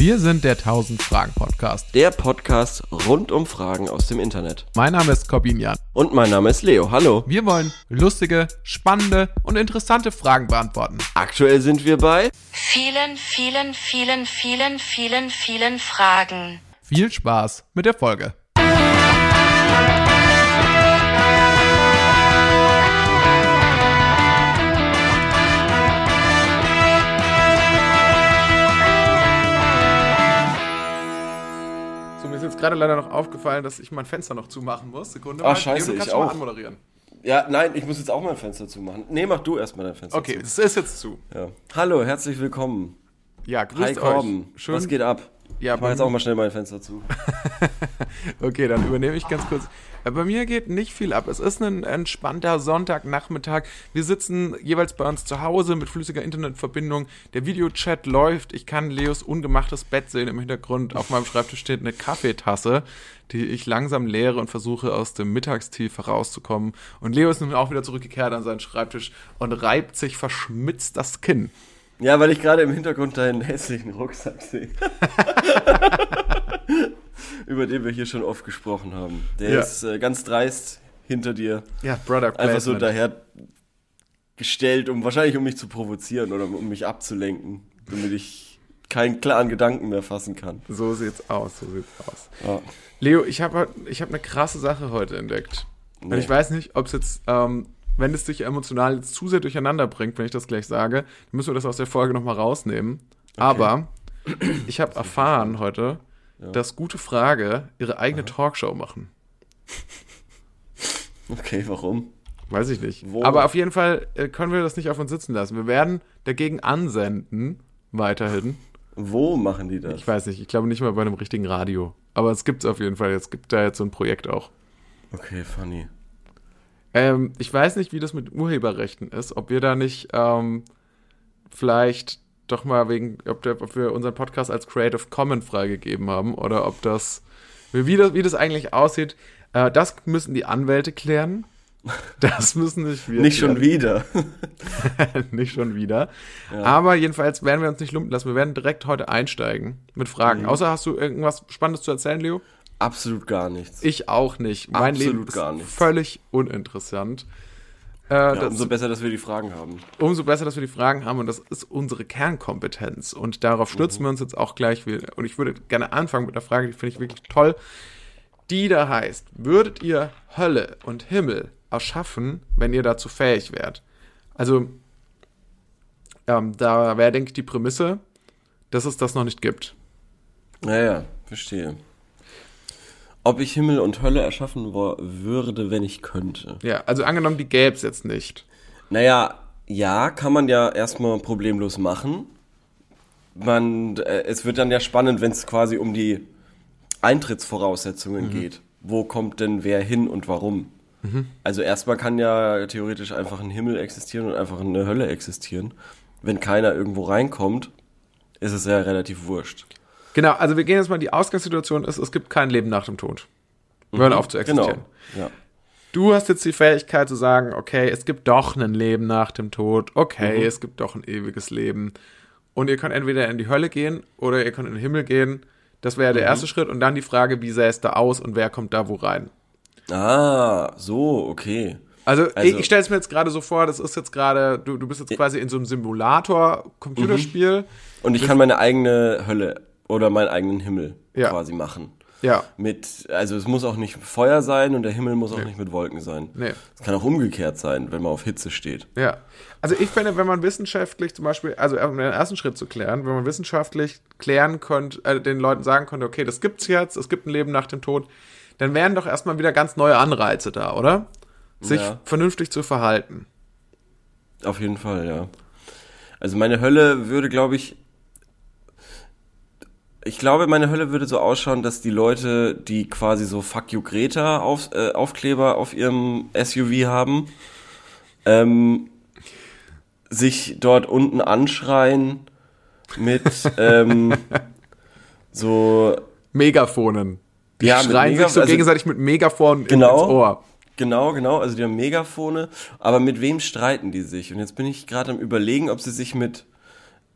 Wir sind der 1000 Fragen Podcast. Der Podcast rund um Fragen aus dem Internet. Mein Name ist Corbin Jan. Und mein Name ist Leo. Hallo. Wir wollen lustige, spannende und interessante Fragen beantworten. Aktuell sind wir bei Vielen, vielen, vielen, vielen, vielen, vielen Fragen. Viel Spaß mit der Folge. Ist gerade leider noch aufgefallen, dass ich mein Fenster noch zumachen muss. Sekunde Ah, mal. scheiße, Leo, du kannst ich schon mal auch. anmoderieren. Ja, nein, ich muss jetzt auch mein Fenster zumachen. Nee, mach du erstmal dein Fenster Okay, zu. es ist jetzt zu. Ja. Hallo, herzlich willkommen. Ja, Hi grüßt Korben. euch. Schön. Was geht ab? Ja, ich mach jetzt auch mal schnell mein Fenster zu. Okay, dann übernehme ich ganz kurz. Äh, Bei mir geht nicht viel ab. Es ist ein entspannter Sonntagnachmittag. Wir sitzen jeweils bei uns zu Hause mit flüssiger Internetverbindung. Der Videochat läuft. Ich kann Leos ungemachtes Bett sehen. Im Hintergrund auf meinem Schreibtisch steht eine Kaffeetasse, die ich langsam leere und versuche aus dem Mittagstief herauszukommen. Und Leo ist nun auch wieder zurückgekehrt an seinen Schreibtisch und reibt sich verschmitzt das Kinn. Ja, weil ich gerade im Hintergrund deinen hässlichen Rucksack sehe. Über den wir hier schon oft gesprochen haben. Der Ja. ist äh, ganz dreist hinter dir. Ja, Product Einfach so Placement. daher gestellt, um wahrscheinlich um mich zu provozieren oder um mich abzulenken, damit ich keinen klaren Gedanken mehr fassen kann. So sieht's aus, so sieht's aus. Ja. Leo, ich habe ich hab eine krasse Sache heute entdeckt. Und Nee. ich weiß nicht, ob es jetzt, ähm, wenn es dich emotional jetzt zu sehr durcheinander bringt, wenn ich das gleich sage, dann müssen wir das aus der Folge nochmal rausnehmen. Aber ich habe erfahren heute, dass Gute Frage ihre eigene Talkshow machen. Okay, warum? Weiß ich nicht. Wo? Aber auf jeden Fall äh, können wir das nicht auf uns sitzen lassen. Wir werden dagegen ansenden, weiterhin. Wo machen die das? Ich weiß nicht, ich glaube nicht mal bei einem richtigen Radio. Aber es gibt es auf jeden Fall. Es gibt da jetzt so ein Projekt auch. Okay, funny. Ähm, ich weiß nicht, wie das mit Urheberrechten ist, ob wir da nicht ähm, vielleicht doch mal wegen, ob, der, ob wir unseren Podcast als Creative Commons freigegeben haben oder ob das, wie das, wie das eigentlich aussieht, äh, das müssen die Anwälte klären. Das müssen nicht wir Nicht schon wieder. nicht schon wieder. Aber jedenfalls werden wir uns nicht lumpen lassen. Wir werden direkt heute einsteigen mit Fragen. Mhm. Außer hast du irgendwas Spannendes zu erzählen, Leo? Absolut gar nichts. Ich auch nicht. Mein Absolut Leben ist gar nichts. völlig uninteressant. Äh, ja, das, umso besser, dass wir die Fragen haben. umso besser, dass wir die Fragen haben und das ist unsere Kernkompetenz und darauf stürzen wir uns jetzt auch gleich wieder. Und ich würde gerne anfangen mit einer Frage, die finde ich wirklich toll, die da heißt, würdet ihr Hölle und Himmel erschaffen, wenn ihr dazu fähig wärt? Also, ähm, da wäre, denke ich, die Prämisse, dass es das noch nicht gibt. Naja, verstehe. Ob ich Himmel und Hölle erschaffen würde, wenn ich könnte. Ja, also angenommen, die gäbe es jetzt nicht. Naja, ja, kann man ja erstmal problemlos machen. Man, äh, es wird dann ja spannend, wenn es quasi um die Eintrittsvoraussetzungen Mhm. geht. Wo kommt denn wer hin und warum? Also erstmal kann ja theoretisch einfach ein Himmel existieren und einfach eine Hölle existieren. Wenn keiner irgendwo reinkommt, ist es ja relativ wurscht. Genau, also wir gehen jetzt mal, die Ausgangssituation ist, es gibt kein Leben nach dem Tod. Wir hören auf zu existieren. Genau. Ja. Du hast jetzt die Fähigkeit zu sagen, okay, es gibt doch ein Leben nach dem Tod, okay, es gibt doch ein ewiges Leben. Und ihr könnt entweder in die Hölle gehen oder ihr könnt in den Himmel gehen. Das wäre der erste Schritt. Und dann die Frage, wie sähe es da aus und wer kommt da wo rein? Ah, so, okay. Also, Also- ich, ich stelle es mir jetzt gerade so vor, das ist jetzt gerade, du, du bist jetzt quasi in so einem Simulator-Computerspiel. Und ich kann meine eigene Hölle oder meinen eigenen Himmel Ja. quasi machen. Ja, Mit, also es muss auch nicht Feuer sein und der Himmel muss auch nicht mit Wolken sein. Nee. Es kann auch umgekehrt sein, wenn man auf Hitze steht. Ja. Also ich finde, wenn man wissenschaftlich zum Beispiel, also um den ersten Schritt zu klären, wenn man wissenschaftlich klären könnte, äh, den Leuten sagen könnte, okay, das gibt's jetzt, es gibt ein Leben nach dem Tod, dann wären doch erstmal wieder ganz neue Anreize da, oder? Sich Ja. vernünftig zu verhalten. Auf jeden Fall, ja. Also meine Hölle würde, glaube ich, ich glaube, meine Hölle würde so ausschauen, dass die Leute, die quasi so Fuck you Greta auf, äh, Aufkleber auf ihrem SUV haben, ähm, sich dort unten anschreien mit ähm, so Megafonen. Die Ja, schreien Mega- sich so also- gegenseitig mit Megafonen Genau. ins Ohr. Genau, genau. Also die haben Megafone. Aber mit wem streiten die sich? Und jetzt bin ich gerade am überlegen, ob sie sich mit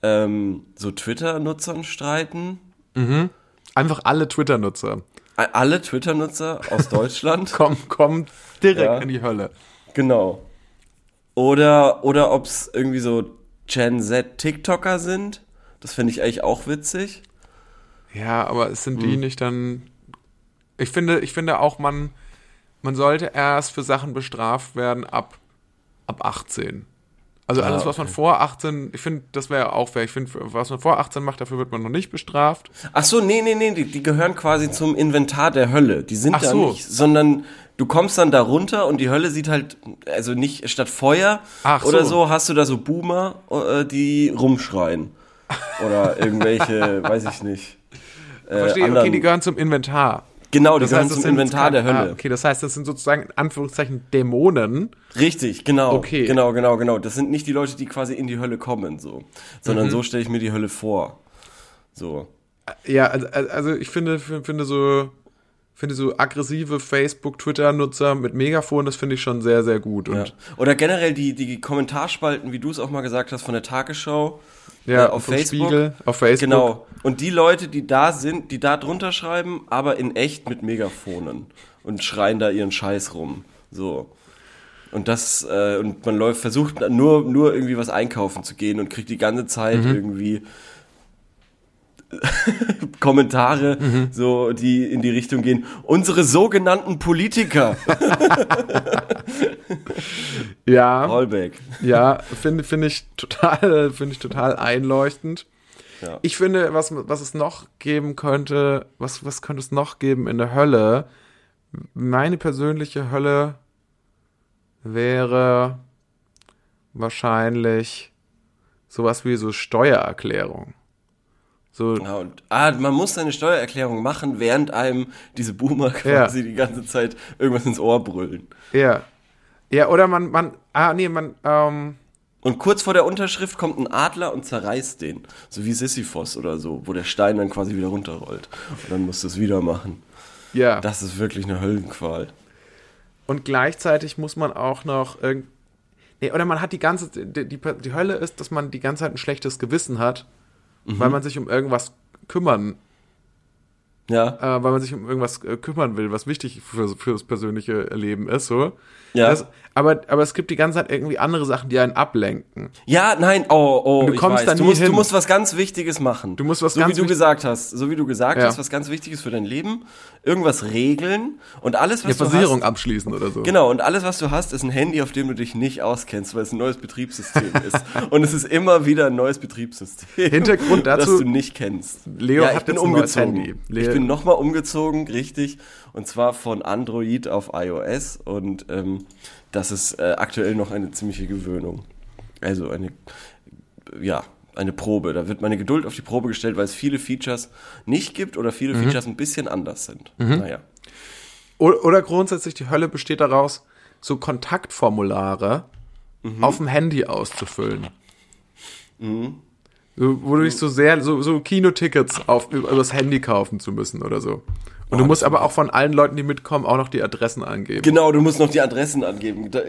ähm, so Twitter-Nutzern streiten Einfach alle Twitter-Nutzer Alle Twitter-Nutzer aus Deutschland. kommen, kommen direkt Ja. in die Hölle. genau. Oder, oder ob es irgendwie so Gen Z TikToker sind. Das finde ich eigentlich auch witzig. Ja, aber es sind Hm. die nicht dann. Ich finde, ich finde auch, man, man sollte erst für Sachen bestraft werden ab, ab 18. Also Ah, alles, was man okay. vor 18, ich finde, das wäre auch fair. Ich finde, was man vor 18 macht, dafür wird man noch nicht bestraft. Ach so, nee, nee, nee, die, die gehören quasi zum Inventar der Hölle. Die sind Ach da so. nicht, sondern du kommst dann da runter und die Hölle sieht halt, also nicht statt Feuer Ach oder so. so, hast du da so Boomer, äh, die rumschreien. Oder irgendwelche, weiß ich nicht. Äh, Verstehe, okay, anderen- die gehören zum Inventar. Genau, die Das gehören heißt, zum Inventar der Hölle. Ah, okay, das heißt, das sind sozusagen in Anführungszeichen Dämonen. Richtig, genau. Okay. Genau, genau, genau. Das sind nicht die Leute, die quasi in die Hölle kommen, so. Mhm. Sondern so stelle ich mir die Hölle vor. So. Ja, also, also ich finde, finde so, finde so aggressive Facebook, Twitter-Nutzer mit Megafon, das finde ich schon sehr, sehr gut. Ja. Und Oder generell die, die Kommentarspalten, wie du es auch mal gesagt hast, von der Tagesschau. ja, äh, auf Facebook. Spiegel, auf Facebook. Genau. Und die Leute, die da sind, die da drunter schreiben, aber in echt mit Megafonen und schreien da ihren Scheiß rum. So. Und das, äh, und man läuft, versucht nur, nur irgendwie was einkaufen zu gehen und kriegt die ganze Zeit Mhm. irgendwie Kommentare, Mhm. so, die in die Richtung gehen. Unsere sogenannten Politiker. Ja, Rollback. ja, finde, finde ich total, finde ich total einleuchtend. Ja. Ich finde, was, was es noch geben könnte, was, was könnte es noch geben in der Hölle? Meine persönliche Hölle wäre wahrscheinlich sowas wie so Steuererklärung. So, Ja, und ah, man muss seine Steuererklärung machen, während einem diese Boomer Ja. quasi die ganze Zeit irgendwas ins Ohr brüllen. ja. Ja, oder man, man, ah, nee, man, ähm, Und kurz vor der Unterschrift kommt ein Adler und zerreißt den. So wie Sisyphos oder so, wo der Stein dann quasi wieder runterrollt. Und dann musst du es wieder machen. ja. Das ist wirklich eine Höllenqual. Und gleichzeitig muss man auch noch irgend. Nee, oder man hat die ganze. Die, die, die Hölle ist, dass man die ganze Zeit ein schlechtes Gewissen hat, weil man sich um irgendwas kümmern, Ja, äh, weil man sich um irgendwas äh, kümmern will, was wichtig für, für das persönliche Leben ist, so. Ja. Das, aber, aber es gibt die ganze Zeit irgendwie andere Sachen, die einen ablenken. ja, nein, oh, oh, du kommst weiß. da du musst, hin. du musst was ganz Wichtiges machen. Du musst was so ganz wie du gesagt hast, so wie du gesagt Ja. hast, was ganz Wichtiges für dein Leben, irgendwas regeln und alles, was Eine du Versicherung hast, abschließen oder so. Genau, und alles, was du hast, ist ein Handy, auf dem du dich nicht auskennst, weil es ein neues Betriebssystem ist. Und es ist immer wieder ein neues Betriebssystem. Hintergrund dazu, Das du nicht kennst. Leo ja, hat ich bin umgezogen. Handy. Leo- bin nochmal umgezogen, richtig. Und zwar von Android auf iOS. Und ähm, das ist äh, aktuell noch eine ziemliche Gewöhnung. Also eine, ja, eine Probe. Da wird meine Geduld auf die Probe gestellt, weil es viele Features nicht gibt oder viele Mhm. Features ein bisschen anders sind. Naja. Oder, oder grundsätzlich die Hölle besteht daraus, so Kontaktformulare Mhm. auf dem Handy auszufüllen. Mhm. So, wo du dich so sehr, so, so Kinotickets auf, übers Handy kaufen zu müssen oder so. Und du musst das aber auch von allen Leuten, die mitkommen, auch noch die Adressen angeben. Genau, du musst noch die Adressen angeben. Da,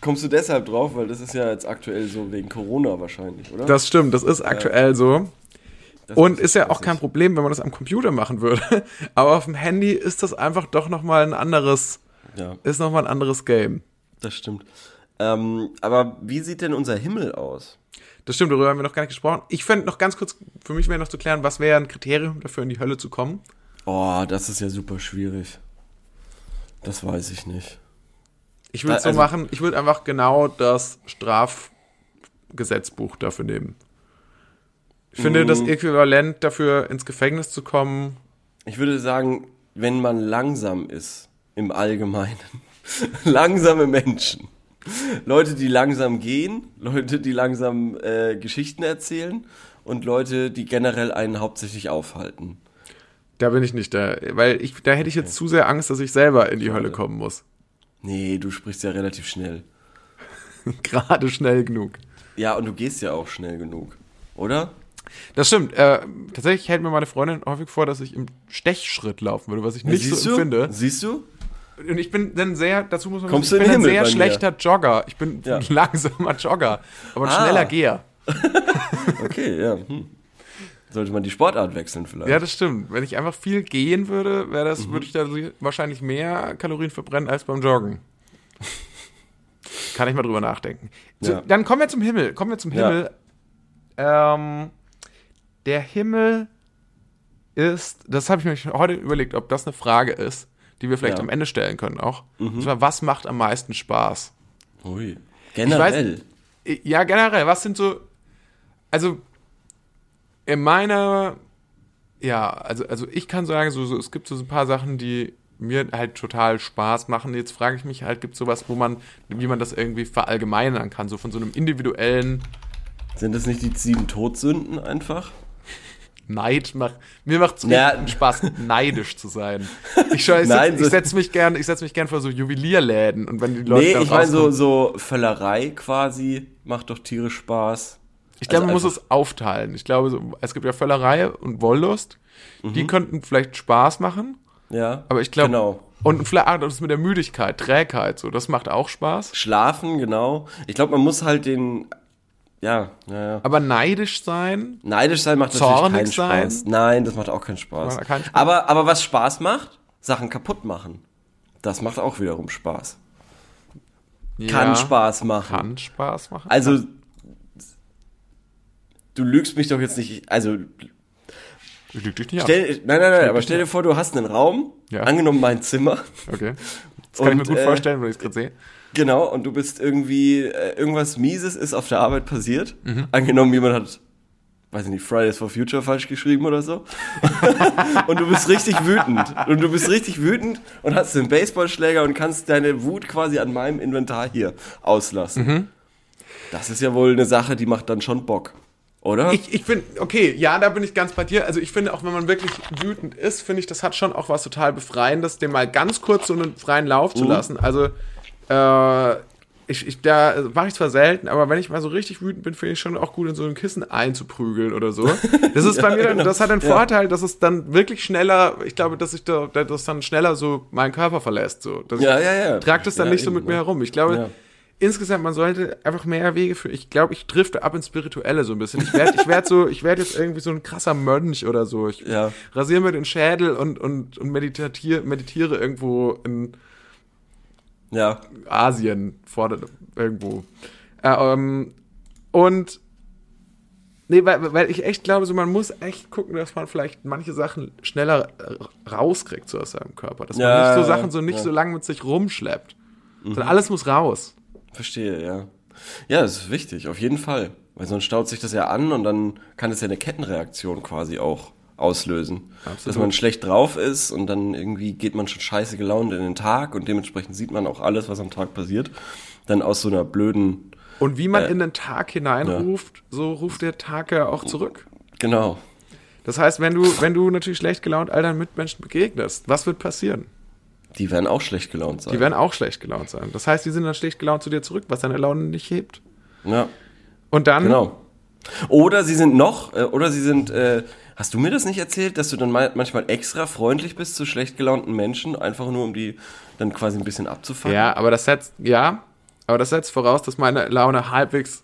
kommst du deshalb drauf, weil das ist ja jetzt aktuell so wegen Corona wahrscheinlich, oder? Das stimmt, das ist aktuell so. Das Und ist ja auch kein Problem, wenn man das am Computer machen würde. Aber auf dem Handy ist das einfach doch nochmal ein anderes, Ja, ist noch mal ein anderes Game. das stimmt. Ähm, aber wie sieht denn unser Himmel aus? Das stimmt, darüber haben wir noch gar nicht gesprochen. Ich fände noch ganz kurz, für mich wäre noch zu klären, was wäre ein Kriterium dafür, in die Hölle zu kommen? Oh, das ist ja super schwierig. Das weiß ich nicht. Ich würde Äh, so also- machen, ich würde einfach genau das Strafgesetzbuch dafür nehmen. Ich finde, Mm. das Äquivalent dafür, ins Gefängnis zu kommen, Ich würde sagen, wenn man langsam ist, im Allgemeinen. Langsame Menschen. Leute, die langsam gehen, Leute, die langsam äh, Geschichten erzählen und Leute, die generell einen hauptsächlich aufhalten. da bin ich nicht da. Weil ich, da hätte ich jetzt zu sehr Angst, dass ich selber in die Hölle kommen muss. Nee, du sprichst ja relativ schnell. Gerade schnell genug. Ja, und du gehst ja auch schnell genug, oder? Das stimmt. Äh, tatsächlich hält mir meine Freundin häufig vor, dass ich im Stechschritt laufen würde, was ich nicht Siehst so du? empfinde. Siehst du? Und ich bin dann sehr, dazu muss man Kommst wissen, ich in bin ein sehr bei mir? schlechter Jogger. Ich bin Ja. ein langsamer Jogger, aber ein Ah. schneller Geher. Okay, ja. Hm. sollte man die Sportart wechseln vielleicht. Ja, das stimmt. Wenn ich einfach viel gehen würde, wäre das, würde ich da wahrscheinlich mehr Kalorien verbrennen als beim Joggen. Kann ich mal drüber nachdenken. So, Ja. Dann kommen wir zum Himmel. Kommen wir zum Ja. Himmel. Ähm, der Himmel ist, das habe ich mir heute überlegt, ob das eine Frage ist, die wir vielleicht Ja. am Ende stellen können auch. Und zwar, was macht am meisten Spaß? Ui. Generell. weiß, ja, generell, was sind so, also in meiner, ja, also, also ich kann sagen, so, so, es gibt so ein paar Sachen, die mir halt total Spaß machen. Jetzt frage ich mich halt, gibt es sowas, wo man, wie man das irgendwie verallgemeinern kann, so von so einem individuellen Sind das nicht die sieben Todsünden einfach? Neid macht. Mir macht es Ja. Spaß, neidisch zu sein. Ich, schau- ich setze setz mich gern, ich setz mich gern vor so Juwelierläden und wenn die Leute Nee, ich meine so, so Völlerei quasi macht doch tierisch Spaß. Ich glaube, Also man muss einfach- es aufteilen. Ich glaube, so, es gibt ja Völlerei und Wollust. Mhm. Die könnten vielleicht Spaß machen, Ja. aber ich glaube. Genau. Und vielleicht ah, das mit der Müdigkeit, Trägheit, so, das macht auch Spaß. Schlafen, genau. Ich glaube, man muss halt den. Ja, ja, ja. Aber neidisch sein, Neidisch sein macht natürlich keinen sein? Spaß. Nein, das macht auch keinen Spaß. Keinen Spaß. Aber, aber was Spaß macht, Sachen kaputt machen. Das macht auch wiederum Spaß. Kann ja, Spaß machen. Kann Spaß machen. Also, du lügst mich doch jetzt nicht. Also, ich lüge dich nicht ab. stell, nein, nein, nein, aber stell dir vor, du hast einen Raum, Ja. angenommen mein Zimmer. Okay. Das kann ich mir Und, gut äh, vorstellen, wenn ich es gerade sehe. Genau, und du bist irgendwie, äh, irgendwas Mieses ist auf der Arbeit passiert. Mhm. Angenommen, jemand hat, weiß ich nicht, Fridays for Future falsch geschrieben oder so. und du bist richtig wütend. Und du bist richtig wütend und hast den Baseballschläger und kannst deine Wut quasi an meinem Inventar hier auslassen. Mhm. Das ist ja wohl eine Sache, die macht dann schon Bock. Oder? Ich, ich finde, okay, ja, da bin ich ganz bei dir. Also ich finde, auch wenn man wirklich wütend ist, finde ich, das hat schon auch was total Befreiendes, dem mal ganz kurz so einen freien Lauf Mhm. zu lassen. Also, äh, ich, ich, da mache ich zwar selten, aber wenn ich mal so richtig wütend bin, finde ich schon auch gut, in so ein Kissen einzuprügeln oder so. Das ist bei mir dann, genau. das hat den Ja. Vorteil, dass es dann wirklich schneller, ich glaube, dass ich da, das dann schneller so meinen Körper verlässt. So. Dass Ja, ja, ja. Trag das dann Ja, nicht so mit mir ja. herum. Ich glaube, Ja. insgesamt, man sollte einfach mehr Wege für. Ich glaube, ich drifte ab ins Spirituelle so ein bisschen. Ich werde ich werd so, ich werde jetzt irgendwie so ein krasser Mönch oder so. Ich Ja. rasiere mir den Schädel und, und, und meditatiere, meditiere irgendwo in ja. Asien vor irgendwo. Äh, ähm, und nee, weil, weil ich echt glaube, so man muss echt gucken, dass man vielleicht manche Sachen schneller rauskriegt so aus seinem Körper. Dass man Ja, nicht so Sachen so nicht ja. Mhm. so lange mit sich rumschleppt. Sondern alles muss raus. Verstehe, ja. Ja, das ist wichtig, auf jeden Fall. Weil sonst staut sich das ja an und dann kann es ja eine Kettenreaktion quasi auch auslösen. Dass man schlecht drauf ist und dann irgendwie geht man schon scheiße gelaunt in den Tag und dementsprechend sieht man auch alles, was am Tag passiert. Dann aus so einer blöden, Und wie man Äh, in den Tag hineinruft, so ruft der Tag ja auch zurück. genau. Das heißt, wenn du, wenn du natürlich schlecht gelaunt all deinen Mitmenschen begegnest, was wird passieren? Die werden auch schlecht gelaunt sein. Die werden auch schlecht gelaunt sein. Das heißt, die sind dann schlecht gelaunt zu dir zurück, was deine Laune nicht hebt. ja, Und dann, genau. Oder sie sind noch, äh, oder sie sind, äh, hast du mir das nicht erzählt, dass du dann mal, manchmal extra freundlich bist zu schlecht gelaunten Menschen, einfach nur um die dann quasi ein bisschen abzufangen? ja, aber das setzt, ja, aber das setzt voraus, dass meine Laune halbwegs,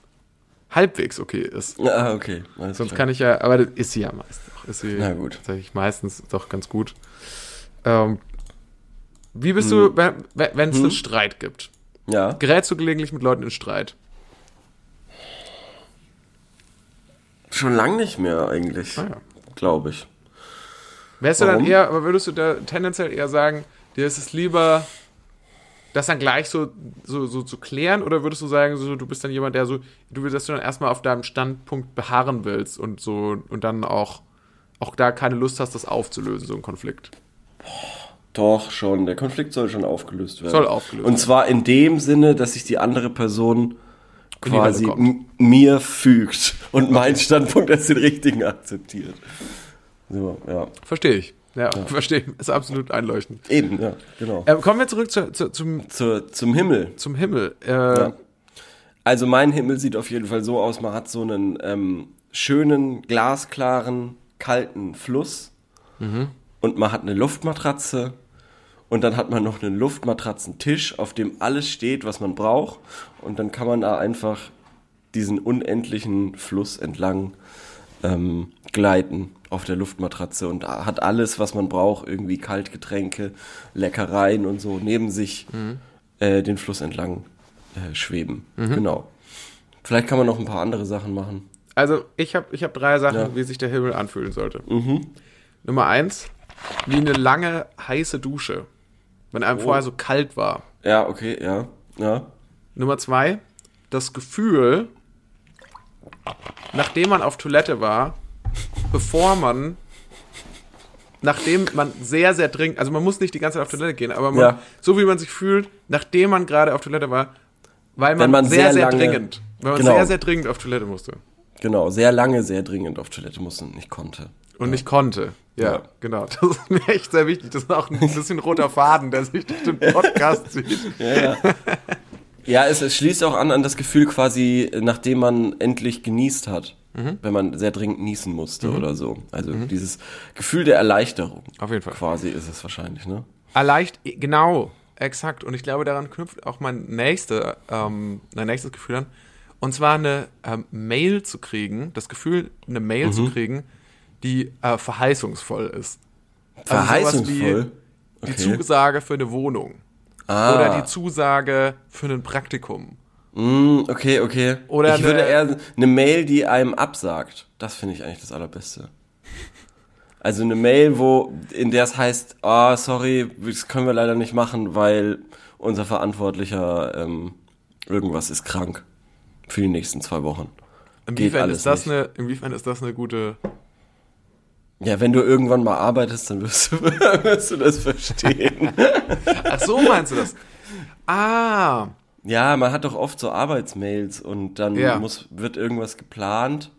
halbwegs okay ist. Ah, okay. Alles Sonst klar. kann ich ja, aber das ist sie ja meist doch. Ist sie Na gut. tatsächlich meistens doch ganz gut. Ähm, wie bist Hm. du, wenn es einen Streit gibt? Ja. Gerätst du gelegentlich mit Leuten in Streit? Schon lang nicht mehr eigentlich, Ah, ja. Glaube ich. Wärst du dann Warum? eher, aber würdest du da tendenziell eher sagen, dir ist es lieber, das dann gleich so, so, so zu klären, oder würdest du sagen, so, du bist dann jemand, der so, du willst, dass du dann erstmal auf deinem Standpunkt beharren willst und so und dann auch, auch da keine Lust hast, das aufzulösen, so ein Konflikt? Doch, schon. Der Konflikt soll schon aufgelöst werden. Soll aufgelöst Und werden. zwar in dem Sinne, dass sich die andere Person quasi mir fügt und meinen Standpunkt als den richtigen akzeptiert. So, ja. Verstehe ich. Ja, verstehe. Ist absolut einleuchtend. Eben, ja, genau. Äh, kommen wir zurück zu, zu, zum, Zur, zum Himmel. zum Himmel. Äh, Ja. Also mein Himmel sieht auf jeden Fall so aus, man hat so einen ähm, schönen, glasklaren, kalten Fluss und man hat eine Luftmatratze und dann hat man noch einen Luftmatratzentisch, auf dem alles steht, was man braucht und dann kann man da einfach diesen unendlichen Fluss entlang ähm, gleiten auf der Luftmatratze und hat alles, was man braucht, irgendwie Kaltgetränke, Leckereien und so neben sich äh, den Fluss entlang äh, schweben. Genau. Vielleicht kann man noch ein paar andere Sachen machen. Also, ich habe ich hab drei Sachen, Ja. wie sich der Himmel anfühlen sollte. Nummer eins, wie eine lange, heiße Dusche. Wenn einem vorher so kalt war. Ja, okay, ja, ja. Nummer zwei, das Gefühl, nachdem man auf Toilette war, bevor man, nachdem man sehr, sehr dringend, also man muss nicht die ganze Zeit auf Toilette gehen, aber man, Ja. so wie man sich fühlt, nachdem man gerade auf Toilette war, weil man, man sehr, sehr sehr, lange- dringend, weil man Genau. sehr, sehr dringend auf Toilette musste Genau, sehr lange, sehr dringend auf Toilette musste und nicht konnte. und nicht konnte. Ja, Ja. genau. Das ist mir echt sehr wichtig. Das ist auch ein bisschen roter Faden, der sich durch den Podcast zieht. Ja, es, es schließt auch an an das Gefühl quasi, nachdem man endlich genießt hat. Mhm. Wenn man sehr dringend niesen musste oder so. Also dieses Gefühl der Erleichterung. Auf jeden Fall. Quasi ist es wahrscheinlich, ne? Erleicht, genau, exakt. Und ich glaube, daran knüpft auch mein, nächste, ähm, mein nächstes Gefühl an. Und zwar eine ähm, Mail zu kriegen, das Gefühl, eine Mail Mhm. zu kriegen, die äh, verheißungsvoll ist. Also sowas Verheißungsvoll. Die Okay. Zusage für eine Wohnung. Ah. Oder die Zusage für ein Praktikum. Mm, okay, okay. Oder ich würde eine- eher eine Mail, die einem absagt. Das finde ich eigentlich das Allerbeste. Also eine Mail, wo in der es heißt, ah, sorry, das können wir leider nicht machen, weil unser Verantwortlicher ähm, irgendwas ist krank für die nächsten zwei Wochen. Inwiefern alles ist, das nicht. eine, inwiefern ist das eine gute. Ja, wenn du irgendwann mal arbeitest, dann wirst du, wirst du das verstehen. Ach so, meinst du das? Ah, ja, man hat doch oft so Arbeitsmails und dann Ja. muss, wird irgendwas geplant,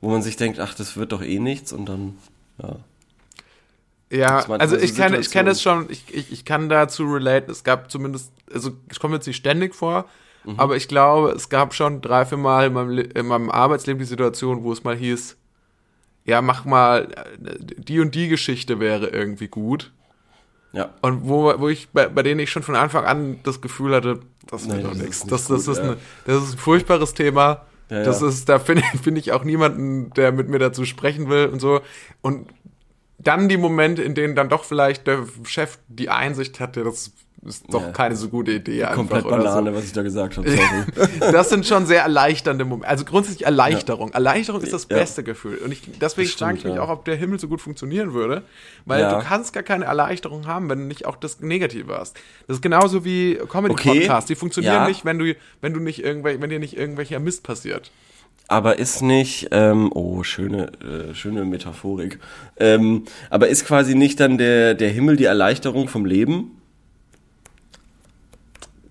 wo man sich denkt, ach, das wird doch eh nichts und dann, ja. Ja, also so ich kenne ich kenne es Situationen. schon, ich, ich, ich kann dazu relate. Es gab zumindest, also es kommt jetzt nicht ständig vor, Mhm. aber ich glaube, es gab schon drei, vier Mal in meinem, in meinem Arbeitsleben die Situation, wo es mal hieß, ja, mach mal, die und die Geschichte wäre irgendwie gut. Ja. Und wo, wo ich, bei, bei denen ich schon von Anfang an das Gefühl hatte, das wird doch nichts. Das, das, ist ja. eine, das ist ein furchtbares Thema. Ja, das ja. ist, da finde ich, finde ich auch niemanden, der mit mir dazu sprechen will und so. Und dann die Momente, in denen dann doch vielleicht der Chef die Einsicht hatte, das ist doch Ja. keine so gute Idee einfach Komplett Banane, so. was ich da gesagt habe, sorry. Das sind schon sehr erleichternde Momente. Also grundsätzlich Erleichterung. Erleichterung ist das Ja. beste Gefühl. Und ich, deswegen frage ich mich ja. auch, ob der Himmel so gut funktionieren würde. Weil Ja. du kannst gar keine Erleichterung haben, wenn du nicht auch das Negative hast. Das ist genauso wie Comedy-Podcasts. Okay. Die funktionieren Ja. nicht, wenn du, wenn du nicht irgendwelche, wenn dir nicht irgendwelcher Mist passiert. Aber ist nicht, ähm, oh, schöne, äh, schöne Metaphorik. Ähm, aber ist quasi nicht dann der, der Himmel die Erleichterung vom Leben?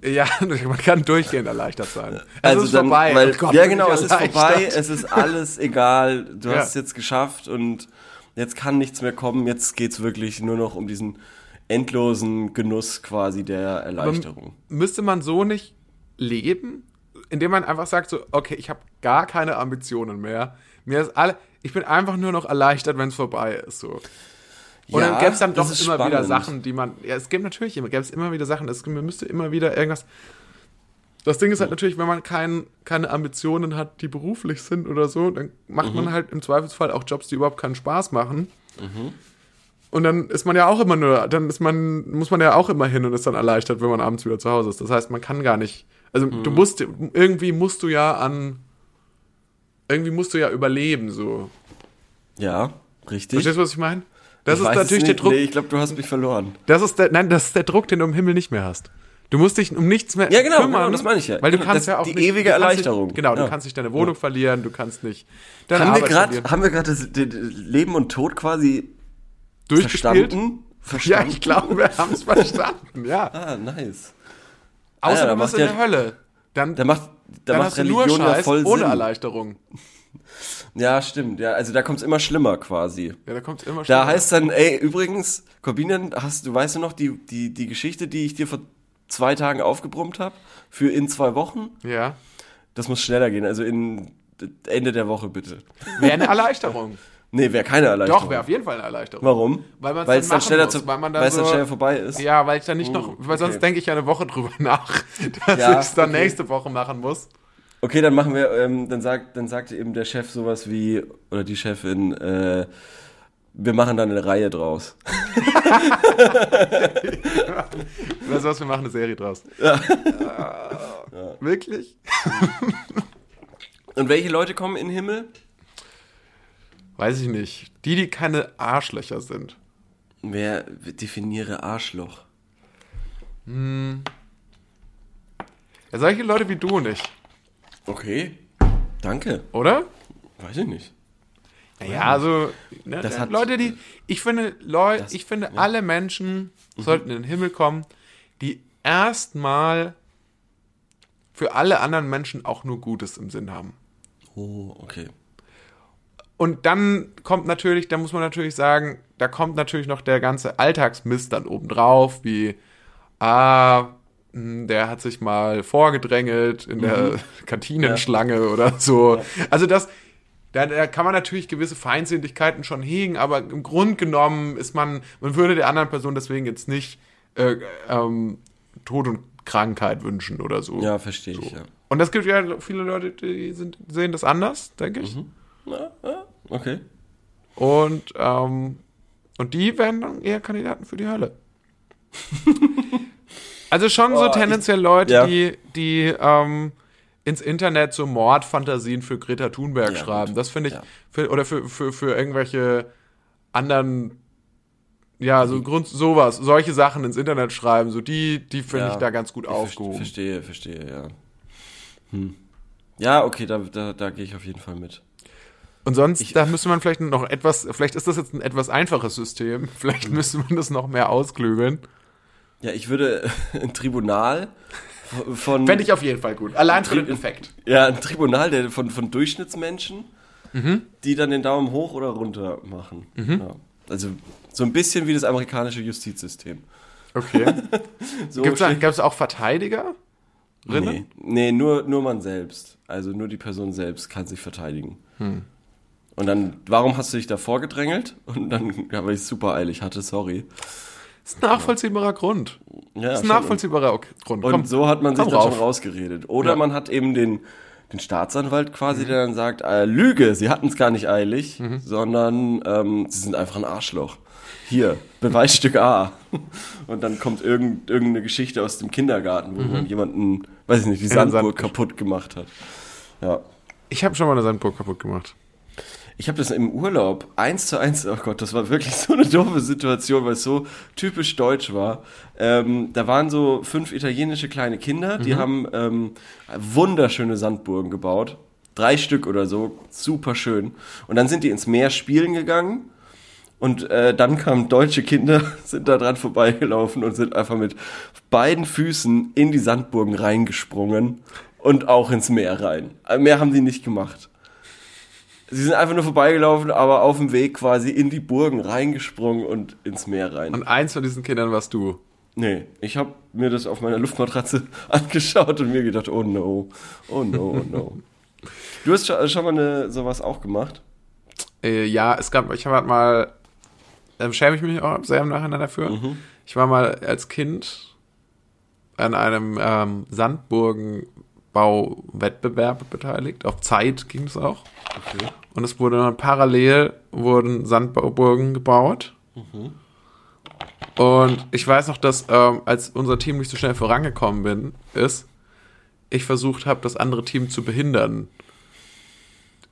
Ja, man kann durchgehend erleichtert sein. Es Also ist dann, vorbei. Weil, Oh Gott, ja, genau, es ist vorbei, es ist alles egal, du Ja. hast es jetzt geschafft und jetzt kann nichts mehr kommen, jetzt geht's wirklich nur noch um diesen endlosen Genuss quasi der Erleichterung. Müsste man so nicht leben, indem man einfach sagt so, okay, ich habe gar keine Ambitionen mehr. Mir ist alle, ich bin einfach nur noch erleichtert, wenn es vorbei ist. So. Und Ja, dann gäbe es dann doch immer wieder spannend. Sachen, die man. Ja, es gibt natürlich immer, gäbe es immer wieder Sachen, es man müsste immer wieder irgendwas. Das Ding ist halt natürlich, wenn man kein, keine Ambitionen hat, die beruflich sind oder so, dann macht Mhm. man halt im Zweifelsfall auch Jobs, die überhaupt keinen Spaß machen. Mhm. Und dann ist man ja auch immer nur, dann ist man, muss man ja auch immer hin und ist dann erleichtert, wenn man abends wieder zu Hause ist. Das heißt, man kann gar nicht. Also du Mhm. musst, irgendwie musst du ja an. Irgendwie musst du ja überleben, so. Ja, richtig. Verstehst du, was ich meine? Das Ich ist natürlich der. Druck. Nee, ich glaube, du hast mich verloren. Das ist der, nein, das ist der Druck, den du im Himmel nicht mehr hast. Du musst dich um nichts mehr Ja, genau, kümmern. genau, das meine ich ja. Weil du Genau, kannst ja auch die nicht, ewige Erleichterung. Nicht, genau, Ja. du kannst nicht deine Wohnung verlieren, du kannst nicht deine Haben wir gerade, verlieren. haben wir gerade das- das Leben und Tod quasi Durchgespielt? verstanden? Ja, ich glaube, wir haben es verstanden, ja. Ah, nice. Außer da du bist in ja- der Hölle. Dann, Da macht, da dann macht du nur Religion ja Scheiß voll ohne Sinn. Erleichterung. Ja, stimmt. Ja, also da kommt's immer schlimmer quasi. Ja, da kommt immer Da schlimmer. heißt dann, ey, übrigens, Corbinian, hast du weißt du noch die, die, die Geschichte, die ich dir vor zwei Tagen aufgebrummt habe? Für in zwei Wochen? Ja. Das muss schneller gehen, also in Ende der Woche bitte. Wäre eine Erleichterung. Nee, wäre keine Erleichterung. Doch, wäre auf jeden Fall eine Erleichterung. Warum? Weil man's Weil dann es dann schneller, muss, zu, weil man dann es so- schneller vorbei ist. Ja, weil ich dann nicht noch, Uh, weil sonst okay. denke ich ja eine Woche drüber nach, dass Ja, ich es dann okay. nächste Woche machen muss. Okay, dann machen wir, ähm, dann sagt, dann sagte eben der Chef sowas wie, oder die Chefin, äh, wir machen da eine Reihe draus. Weißt du was, wir machen eine Serie draus. Ja. Wirklich? Und welche Leute kommen in den Himmel? Weiß ich nicht. Die, die keine Arschlöcher sind. Wer definiere Arschloch? Ja, solche Leute wie du nicht, Okay. Danke. oder? Weiß ich nicht. Ja, also ne, Das hat- Leute, die ich finde, Leute, Das- ich finde, alle Menschen sollten in den Himmel kommen, die erstmal für alle anderen Menschen auch nur Gutes im Sinn haben. Oh, okay. Und dann kommt natürlich, da muss man natürlich sagen, da kommt natürlich noch der ganze Alltagsmist dann obendrauf, wie, ah, der hat sich mal vorgedrängelt in der Kantinenschlange oder so. Also das, da, da kann man natürlich gewisse Feindseligkeiten schon hegen, aber im Grund genommen ist man, man würde der anderen Person deswegen jetzt nicht äh, ähm, Tod und Krankheit wünschen oder so. Ja, verstehe ich, ja. Und es gibt ja viele Leute, die sind, sehen das anders, denke ich. Okay. Und, ähm, und die wären dann eher Kandidaten für die Hölle. also schon so Oh, tendenziell Leute, ja. die, die ähm, ins Internet so Mordfantasien für Greta Thunberg Ja, schreiben. gut. Das finde ich, Ja. für, oder für, für, für irgendwelche anderen, ja, so Grund, sowas, solche Sachen ins Internet schreiben, so die, die finde ich da ganz gut Ich aufgehoben. Verstehe, verstehe, ja. Hm. Ja, okay, da, da, da gehe ich auf jeden Fall mit. Und sonst, da müsste man vielleicht noch etwas, vielleicht ist das jetzt ein etwas einfaches System, vielleicht Mhm. müsste man das noch mehr ausklügeln. Ja, ich würde ein Tribunal von. Fände ich auf jeden Fall gut. Allein für den Effekt. Ja, ein Tribunal der, von, von Durchschnittsmenschen, Mhm. die dann den Daumen hoch oder runter machen. Ja. Also so ein bisschen wie das amerikanische Justizsystem. Okay. So schlecht- es auch Verteidiger? Nee, nee nur, nur man selbst. Also nur die Person selbst kann sich verteidigen. Hm. Und dann, warum hast du dich da vorgedrängelt? Und dann, ja, weil ich super eilig hatte, sorry. Das ist ein nachvollziehbarer Grund. Ja, Das ist ein nachvollziehbarer Ok- Grund. Und Komm, so hat man sich dann rauf. schon rausgeredet. Oder Ja. Mhm. man hat eben den, den Staatsanwalt quasi, der dann sagt, äh, Lüge, sie hatten es gar nicht eilig, Mhm. sondern ähm, sie sind einfach ein Arschloch. Hier, Beweisstück A. Und dann kommt irgend, irgendeine Geschichte aus dem Kindergarten, wo man jemanden, weiß ich nicht, die Mhm. Sandburg Sand- kaputt gemacht hat. Ja. Ich habe schon mal eine Sandburg kaputt gemacht. Ich habe das im Urlaub eins zu eins, oh Gott, das war wirklich so eine doofe Situation, weil es so typisch deutsch war. Ähm, da waren so fünf italienische kleine Kinder, die haben ähm, wunderschöne Sandburgen gebaut. Drei Stück oder so, super schön. Und dann sind die ins Meer spielen gegangen. Und äh, dann kamen deutsche Kinder, sind da dran vorbeigelaufen und sind einfach mit beiden Füßen in die Sandburgen reingesprungen und auch ins Meer rein. Äh, Mehr haben die nicht gemacht. Sie sind einfach nur vorbeigelaufen, aber auf dem Weg quasi in die Burgen reingesprungen und ins Meer rein. Und eins von diesen Kindern warst du. nee, ich habe mir das auf meiner Luftmatratze angeschaut und mir gedacht, oh no, oh no, oh no. du hast schon, schon mal eine, sowas auch gemacht? Äh, ja, es gab, ich habe mal, ähm, schäme ich mich auch sehr im Nachhinein dafür. Mhm. Ich war mal als Kind an einem ähm, Sandburgenbauwettbewerb beteiligt. Auf Zeit ging es auch. Okay. Und es wurde parallel wurden Sandburgen gebaut. Und ich weiß noch, dass ähm, als unser Team nicht so schnell vorangekommen bin, ist, ich versucht habe, das andere Team zu behindern,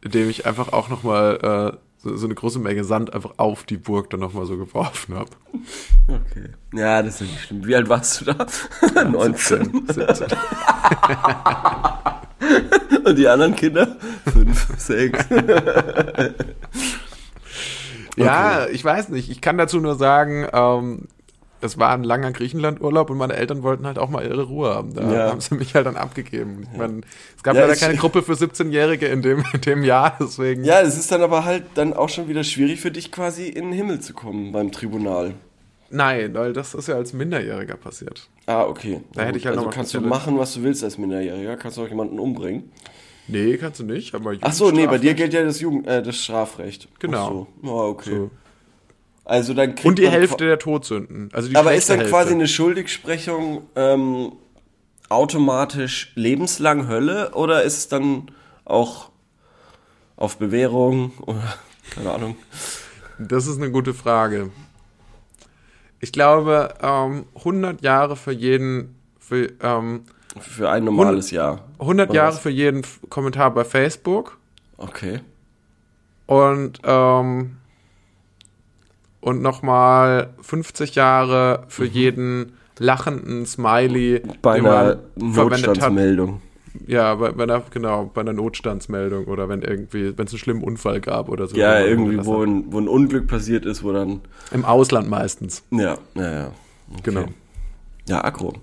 indem ich einfach auch noch mal äh, so, so eine große Menge Sand einfach auf die Burg dann noch mal so geworfen habe. Okay. Ja, das ist nicht schlimm. Wie alt warst du da? 19. 17. Und die anderen Kinder? 5, 6. Ja, ich weiß nicht. Ich kann dazu nur sagen, ähm, es war ein langer Griechenlandurlaub und meine Eltern wollten halt auch mal ihre Ruhe haben. Da Ja. haben sie mich halt dann abgegeben. Ich mein, es gab Ja, leider keine Gruppe für 17-Jährige in dem, in dem Jahr, deswegen. Ja, es ist dann aber halt dann auch schon wieder schwierig für dich quasi in den Himmel zu kommen beim Tribunal. Nein, weil das ist ja als Minderjähriger passiert. Ah, okay. Da hätte ich halt also noch kannst du machen, was du willst als Minderjähriger. Kannst du auch jemanden umbringen. Nee, kannst du nicht, aber Ach so, nee, bei dir gilt ja das, Jugend, äh, das Strafrecht. Genau. Ach so. Ah, okay. So. Also dann kriegt Und die Hälfte der Todsünden. Also die Aber ist dann quasi Hälfte. eine Schuldigsprechung ähm, automatisch lebenslang Hölle oder ist es dann auch auf Bewährung oder keine Ahnung? Das ist eine gute Frage. Ich glaube, ähm, 100 Jahre für jeden, für, ähm, Für ein normales Jahr. 100 Oder Jahre für jeden Kommentar bei Facebook Okay. und, ähm, und nochmal 50 Jahre für jeden lachenden Smiley, Mhm. Bei den einer man verwendet hat. Ja, bei, bei einer, genau, bei einer Notstandsmeldung oder wenn irgendwie, wenn es einen schlimmen Unfall gab oder so. Ja, irgendwie, wo ein, wo ein Unglück passiert ist, wo dann. Im Ausland meistens, Ja, ja, ja. Okay. genau. Ja, aggro.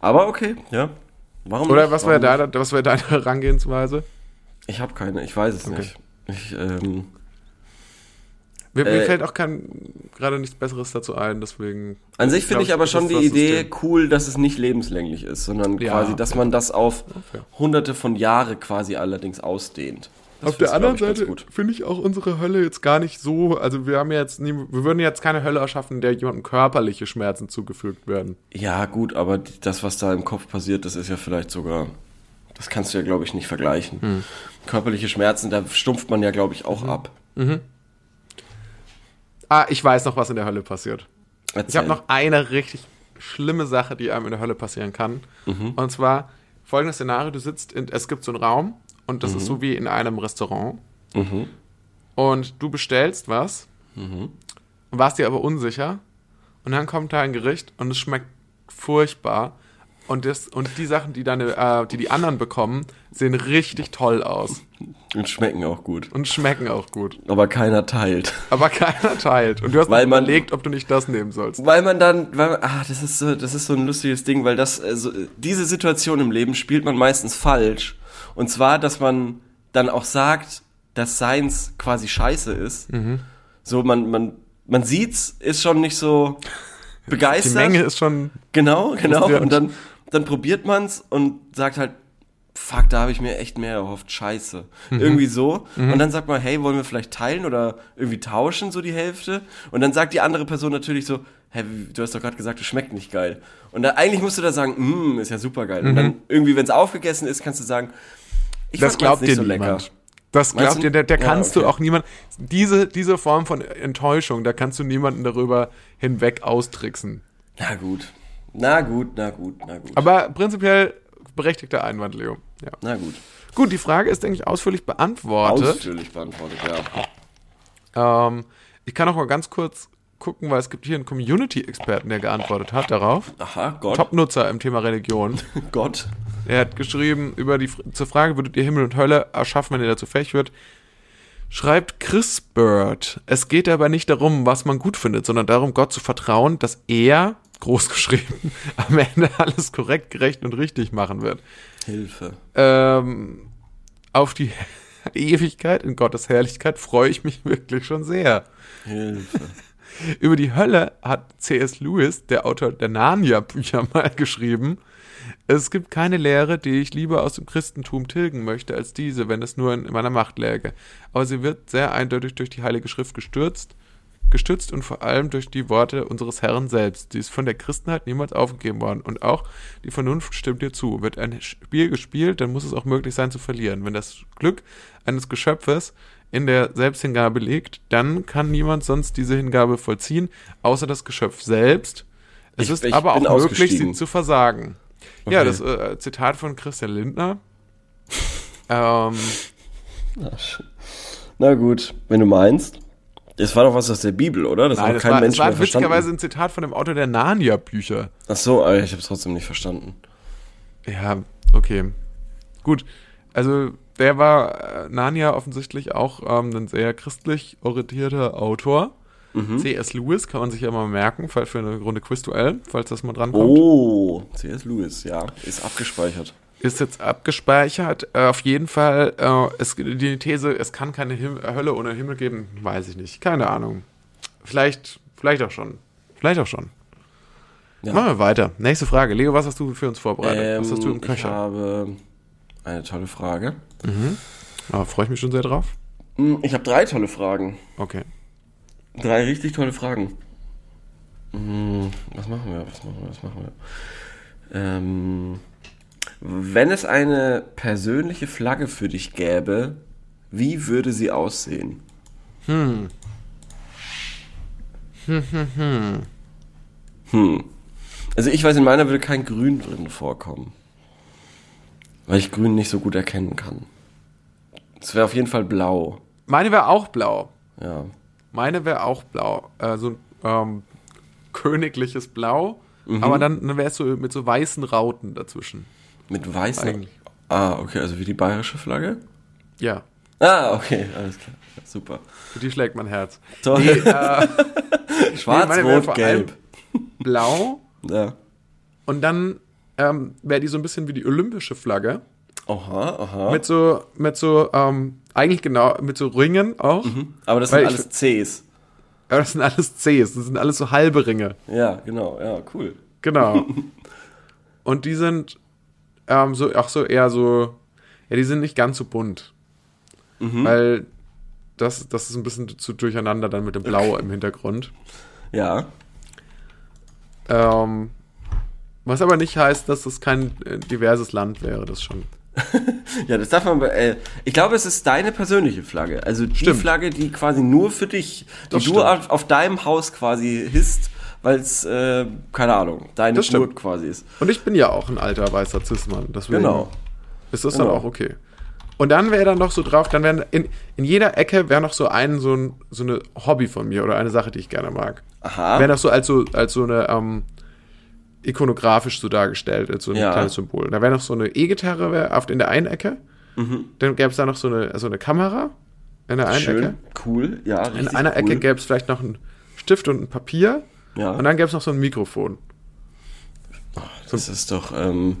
Aber okay, ja. Warum Oder nicht? was wäre deine, was deine Herangehensweise? Ich habe keine, ich weiß es Okay. nicht. Ich, ähm, Mir, mir Äh, fällt auch kein, gerade nichts Besseres dazu ein, deswegen. an sich finde ich aber schon die Idee System. cool, dass es nicht lebenslänglich ist, sondern Ja, quasi, dass okay. man das auf Okay. hunderte von Jahre quasi allerdings ausdehnt. Das Auf der anderen Seite finde ich auch unsere Hölle jetzt gar nicht so. Also wir haben jetzt nie, wir würden jetzt keine Hölle erschaffen, der jemandem körperliche Schmerzen zugefügt werden. Ja, gut, aber das, was da im Kopf passiert, das ist ja vielleicht sogar. Das kannst du ja, glaube ich, nicht vergleichen. Hm. Körperliche Schmerzen, da stumpft man ja, glaube ich, auch Mhm. ab. Ah, ich weiß noch, was in der Hölle passiert. Ich Erzähl. habe noch eine richtig schlimme Sache, die einem in der Hölle passieren kann. Mhm. Und zwar folgendes Szenario: Du sitzt in, es gibt so einen Raum und das ist so wie in einem Restaurant. Mhm. Und du bestellst was, Mhm. warst dir aber unsicher. Und dann kommt da ein Gericht und es schmeckt furchtbar. Und, das, und die Sachen, die, deine, äh, die die anderen bekommen, sehen richtig toll aus Und schmecken auch gut. und schmecken auch gut. Aber keiner teilt. Aber keiner teilt. Und du hast Weil man- überlegt, ob du nicht das nehmen sollst. Weil man dann, weil, ah, das ist so, das ist so ein lustiges Ding, weil das, äh, so, diese Situation im Leben spielt man meistens falsch. Und zwar, dass man dann auch sagt, dass Seins quasi scheiße ist. Mhm. So, man, man, man sieht's, ist schon nicht so Die begeistert. Menge ist schon. Genau, genau. Und dann, dann probiert man's und sagt halt, fuck, da habe ich mir echt mehr erhofft, scheiße. Mhm. Irgendwie so. Und dann sagt man, hey, wollen wir vielleicht teilen oder irgendwie tauschen, so die Hälfte? Und dann sagt die andere Person natürlich so, hä, wie- du hast doch gerade gesagt, es schmeckt nicht geil. Und dann, eigentlich musst du da sagen, mm, ist ja super geil. Und dann irgendwie, wenn es aufgegessen ist, kannst du sagen, ich Mhm. Das glaubt nicht dir so niemand. lecker. Das Meinst glaubt du- dir, der, der Ja, kannst okay. du auch niemand. Diese, diese Form von Enttäuschung, da kannst du niemanden darüber hinweg austricksen. Na gut. Na gut, na gut, na gut. Aber prinzipiell berechtigter Einwand, Leo. Ja. na gut. Gut, die Frage ist, denke ich, ausführlich beantwortet. Ausführlich beantwortet, ja. Ähm, ich kann auch mal ganz kurz gucken, weil es gibt hier einen Community-Experten, der geantwortet hat darauf. Aha, Gott. Top-Nutzer im Thema Religion. Gott. Er hat geschrieben über die zur Frage, würdet ihr Himmel und Hölle erschaffen, wenn ihr dazu fähig wird? Schreibt Chris Bird. Es geht aber nicht darum, was man gut findet, sondern darum, Gott zu vertrauen, dass er, groß geschrieben, am Ende alles korrekt, gerecht und richtig machen wird. Hilfe. Ähm, auf die Ewigkeit in Gottes Herrlichkeit freue ich mich wirklich schon sehr. Hilfe. Über die Hölle hat C.S. Lewis, der Autor der Narnia-Bücher, mal geschrieben. Es gibt keine Lehre, die ich lieber aus dem Christentum tilgen möchte, als diese, wenn es nur in meiner Macht läge. Aber sie wird sehr eindeutig durch die Heilige Schrift gestürzt, gestützt und vor allem durch die Worte unseres Herrn selbst. Sie ist von der Christenheit niemals aufgegeben worden. Und auch die Vernunft stimmt ihr zu. Wird ein Spiel gespielt, dann muss es auch möglich sein zu verlieren. Wenn das Glück eines Geschöpfes in der Selbsthingabe liegt, dann kann niemand sonst diese Hingabe vollziehen, außer das Geschöpf selbst. Es Ich- ist ich aber auch möglich, sie zu versagen. Ja, Okay. das äh, Zitat von Christian Lindner. ähm, Na gut, wenn du meinst. Das war doch was aus der Bibel, oder? Das nein, hat es kein war, Mensch es war mehr witzigerweise ein Zitat von dem Autor der Narnia-Bücher. Ach so, aber ich habe es trotzdem nicht verstanden. Ja, okay. Gut. Also, der war äh, Narnia offensichtlich auch ähm, ein sehr christlich orientierter Autor. Mhm. C.S. Lewis kann man sich ja mal merken, fall- für eine Runde Quizduell, falls das mal drankommt. Oh, C.S. Lewis, ja, ist abgespeichert. Ist jetzt abgespeichert. Äh, auf jeden Fall, äh, es, die These, es kann keine Him Hölle ohne Himmel geben, weiß ich nicht. Keine Ahnung. Vielleicht, vielleicht auch schon. Vielleicht auch schon. Ja. Machen wir weiter. Nächste Frage. Leo, was hast du für uns vorbereitet? was hast du im Ähm, Ich Köcher? habe eine tolle Frage. Ah, Freue ich mich schon sehr drauf. Hm, Ich habe drei tolle Fragen. Okay. Drei richtig tolle Fragen. Hm, Was machen wir? Was machen wir? Was machen wir? Ähm, Wenn es eine persönliche Flagge für dich gäbe, wie würde sie aussehen? Hm. Also ich weiß, in meiner würde kein Grün drin vorkommen. Weil ich Grün nicht so gut erkennen kann. Es wäre auf jeden Fall blau. Meine wäre auch blau. Ja. Meine wäre auch blau. So ein ähm, königliches Blau. Mhm. Aber dann, dann wäre es so mit so weißen Rauten dazwischen. Mit weißen. Eigentlich. Ah, okay, also wie die bayerische Flagge? Ja, Ah, okay, alles klar. Super. für die schlägt mein Herz. Toll. Nee, äh, Schwarz, wäre rot, gelb. blau. Ja. Und dann ähm, wäre die so ein bisschen wie die olympische Flagge. Aha, aha. Mit so, mit so, ähm, eigentlich genau, mit so Ringen auch. Aber das sind alles Cs. Aber das sind alles Cs, das sind alles so halbe Ringe. Ja, genau, ja, cool. Genau. Und die sind ähm, so, auch so eher so, ja, die sind nicht ganz so bunt. Weil das, das ist ein bisschen zu durcheinander dann mit dem Blau im Hintergrund. Ja. Ähm, was aber nicht heißt, dass das kein äh, diverses Land wäre, das schon. Ja, das darf man. Äh, ich glaube, es ist deine persönliche Flagge. Also die Stimmt. Flagge, die quasi nur für dich, die Das du stimmt. auf, auf deinem Haus quasi hisst, weil es, äh, keine Ahnung, deine. Burg quasi ist. Und ich bin ja auch ein alter weißer Cis-Mann. Genau. ist das dann Genau. auch okay. Und dann wäre dann noch so drauf, dann wären in, in jeder Ecke wäre noch so ein, so ein, so eine Hobby von mir oder eine Sache, die ich gerne mag. Aha. Wäre noch so als so, als so eine, ähm, ikonografisch so dargestellt, als so ein Ja. kleines Symbol. Da wäre noch so eine E-Gitarre in der einen Ecke. Dann gäbe es da noch so eine, so eine Kamera in der einen Mhm. Schön, Ecke. cool, ja. In einer cool. Ecke gäbe es vielleicht noch einen Stift und ein Papier. Ja. Und dann gäbe es noch so ein Mikrofon. Das ist doch, ähm,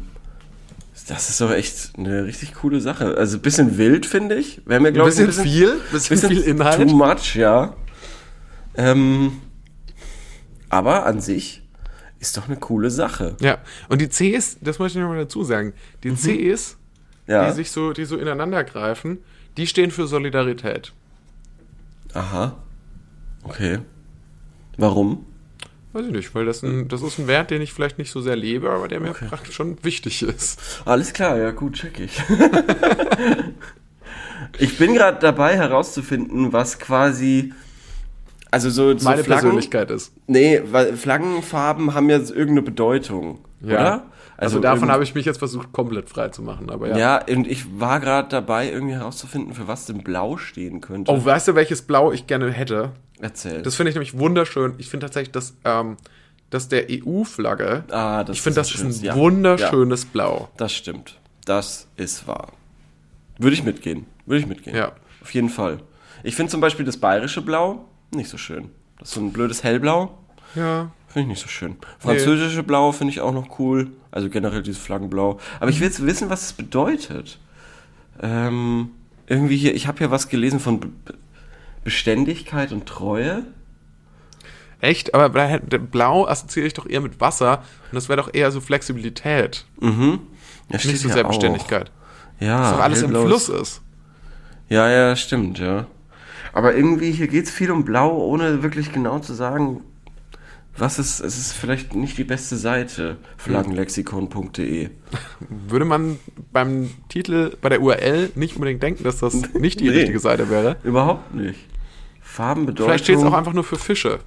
das ist doch echt eine richtig coole Sache. Also ein bisschen wild, finde ich. Wäre mir, Ein glaube ich, bisschen, viel, bisschen, viel Inhalt. Too much, ja. Ähm, aber an sich ist doch eine coole Sache. Ja, und die Cs, das möchte ich nochmal dazu sagen, die Cs, Mhm. Ja. die sich so, die so ineinander greifen, die stehen für Solidarität. Aha. Okay. Warum? Weiß ich nicht, weil das, ein, das ist ein Wert, den ich vielleicht nicht so sehr lebe, aber der mir praktisch schon wichtig ist. Alles klar, ja gut, check ich. ich bin gerade dabei herauszufinden, was quasi also so, so Meine Flaggen, Persönlichkeit ist. Nee, weil Flaggenfarben haben ja irgendeine Bedeutung, oder? Also, davon irgend- habe ich mich jetzt versucht, komplett frei zu machen, aber ja. Ja, und ich war gerade dabei, irgendwie herauszufinden, für was denn Blau stehen könnte. Oh, weißt du, welches Blau ich gerne hätte? Erzähl. Das finde ich nämlich wunderschön. Ich finde tatsächlich, dass, ähm, dass der EU-Flagge, ah, das ich finde, das ist ein ja, wunderschönes Blau. Ja, das stimmt. Das ist wahr. Würde ich mitgehen. Würde ich mitgehen. Ja. Auf jeden Fall. Ich finde zum Beispiel das bayerische Blau nicht so schön. Das ist so ein blödes Hellblau. Ja. Finde ich nicht so schön. Französische Blau finde ich auch noch cool. Also generell dieses Flaggenblau. Aber ich will jetzt wissen, was es bedeutet. Ähm, irgendwie hier, ich habe hier was gelesen von Beständigkeit und Treue. Echt? Aber Blau assoziiere ich doch eher mit Wasser und das wäre doch eher so Flexibilität, Ja, steht nicht so hier sehr auch. Beständigkeit. Ja, Dass doch alles im Fluss ist- ist. Ja, ja, stimmt, ja. Aber irgendwie, hier geht es viel um Blau, ohne wirklich genau zu sagen, was ist, es ist vielleicht nicht die beste Seite, flaggenlexikon.de. Würde man beim Titel, bei der URL nicht unbedingt denken, dass das nicht die Nee. richtige Seite wäre. Überhaupt nicht. Farbenbedeutung Vielleicht steht es auch einfach nur für Fische.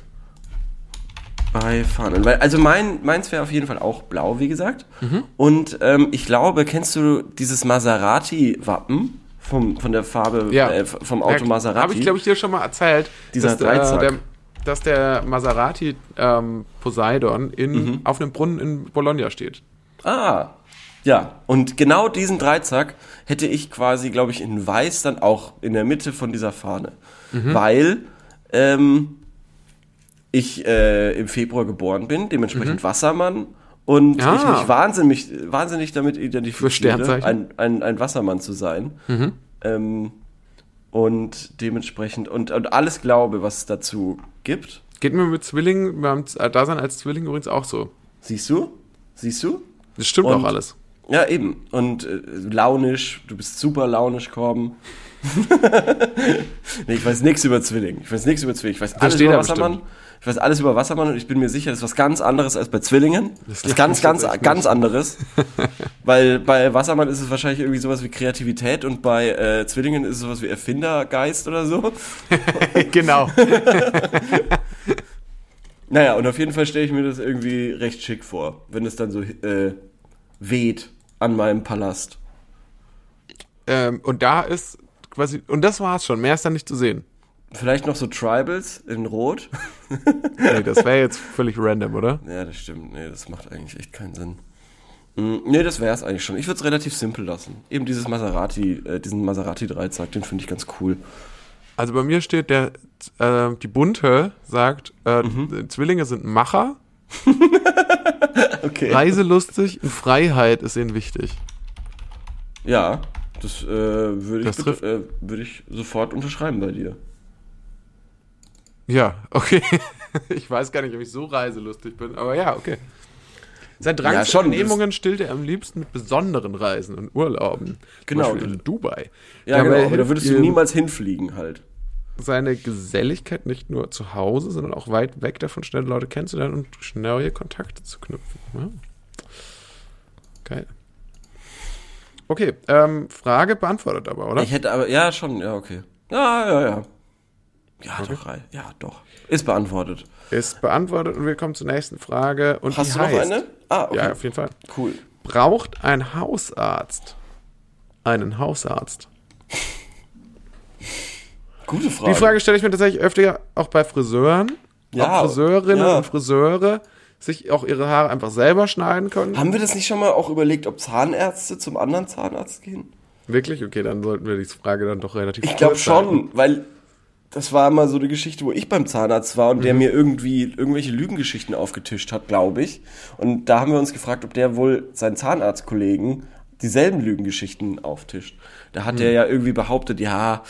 bei Fahnen. Also mein, meins wäre auf jeden Fall auch blau, wie gesagt. Mhm. Und ähm, ich glaube, kennst du dieses Maserati-Wappen vom, von der Farbe, Ja. äh, vom Auto Maserati? Habe ich, glaube ich, dir schon mal erzählt, Dieser dass, Dreizack. der, dass der Maserati ähm, Poseidon in, Mhm. auf einem Brunnen in Bologna steht. Ah, ja. Und genau diesen Dreizack hätte ich quasi, glaube ich, in weiß dann auch in der Mitte von dieser Fahne. Mhm. Weil ähm, ich äh, im Februar geboren bin, dementsprechend Wassermann. Und Mhm. Ah. ich mich wahnsinnig, wahnsinnig damit identifiziere, ein, ein, ein Wassermann zu sein. Mhm. Ähm, und dementsprechend, und, und alles glaube, was es dazu gibt. Geht mir mit Zwillingen, beim äh, Dasein als Zwilling übrigens auch so. Siehst du? Siehst du? Das stimmt Und- auch alles. Ja, eben. Und äh, launisch, du bist super launisch, Korben. nee, ich weiß nichts über Zwilling. Ich weiß nichts über Zwilling. Ich weiß alles über er Wassermann. bestimmt. Ich weiß alles über Wassermann und ich bin mir sicher, das ist was ganz anderes als bei Zwillingen. Das ist ganz, ganz, ganz anderes. Weil bei Wassermann ist es wahrscheinlich irgendwie sowas wie Kreativität und bei äh, Zwillingen ist es sowas wie Erfindergeist oder so. genau. Naja, und auf jeden Fall stelle ich mir das irgendwie recht schick vor, wenn es dann so äh, weht an meinem Palast. ähm, und da ist quasi, und das war's schon, mehr ist da nicht zu sehen. Vielleicht noch so Tribals in Rot. Nee, das wäre jetzt völlig random, oder? Ja, das stimmt. Nee, das macht eigentlich echt keinen Sinn. Mm, Nee, das wäre es eigentlich schon. Ich würde es relativ simpel lassen. Eben dieses Maserati, äh, diesen Maserati-Dreizack, den finde ich ganz cool. Also bei mir steht der, äh, die Bunte sagt, äh, Mhm. Zwillinge sind Macher, Okay. reiselustig und Freiheit ist ihnen wichtig. Ja, das äh, würde ich, Das trifft- äh, würde ich sofort unterschreiben bei dir. Ja, okay. Ich weiß gar nicht, ob ich so reiselustig bin, aber ja, okay. Sein Drang Ja, zu Unternehmungen stillt er am liebsten mit besonderen Reisen und Urlauben. Zum Genau. Beispiel in Dubai. Ja, Dabei genau. Aber da würdest du niemals hinfliegen halt. seine Geselligkeit nicht nur zu Hause, sondern auch weit weg davon, schnell Leute kennenzulernen und neue Kontakte zu knüpfen. Ja. Geil. Okay, ähm, Frage beantwortet aber, oder? Ich hätte aber, ja, schon, ja, okay. Ja, ja, ja. Ja, doch, Rei- ja, doch. Ist beantwortet. Ist beantwortet und wir kommen zur nächsten Frage. Und Hast du noch heißt, eine? Ah, okay. Ja, auf jeden Fall. Cool. Braucht ein Hausarzt einen Hausarzt? Gute Frage. Die Frage stelle ich mir tatsächlich öfter auch bei Friseuren. Ja, ob Friseurinnen ja. und Friseure sich auch ihre Haare einfach selber schneiden können. Haben wir das nicht schon mal auch überlegt, ob Zahnärzte zum anderen Zahnarzt gehen? Wirklich? Okay, dann sollten wir die Frage dann doch relativ Ich glaube schon, weil das war immer so eine Geschichte, wo ich beim Zahnarzt war und Mhm. der mir irgendwie irgendwelche Lügengeschichten aufgetischt hat, glaube ich. Und da haben wir uns gefragt, ob der wohl seinen Zahnarztkollegen dieselben Lügengeschichten auftischt. Da hat Mhm. der ja irgendwie behauptet, ja,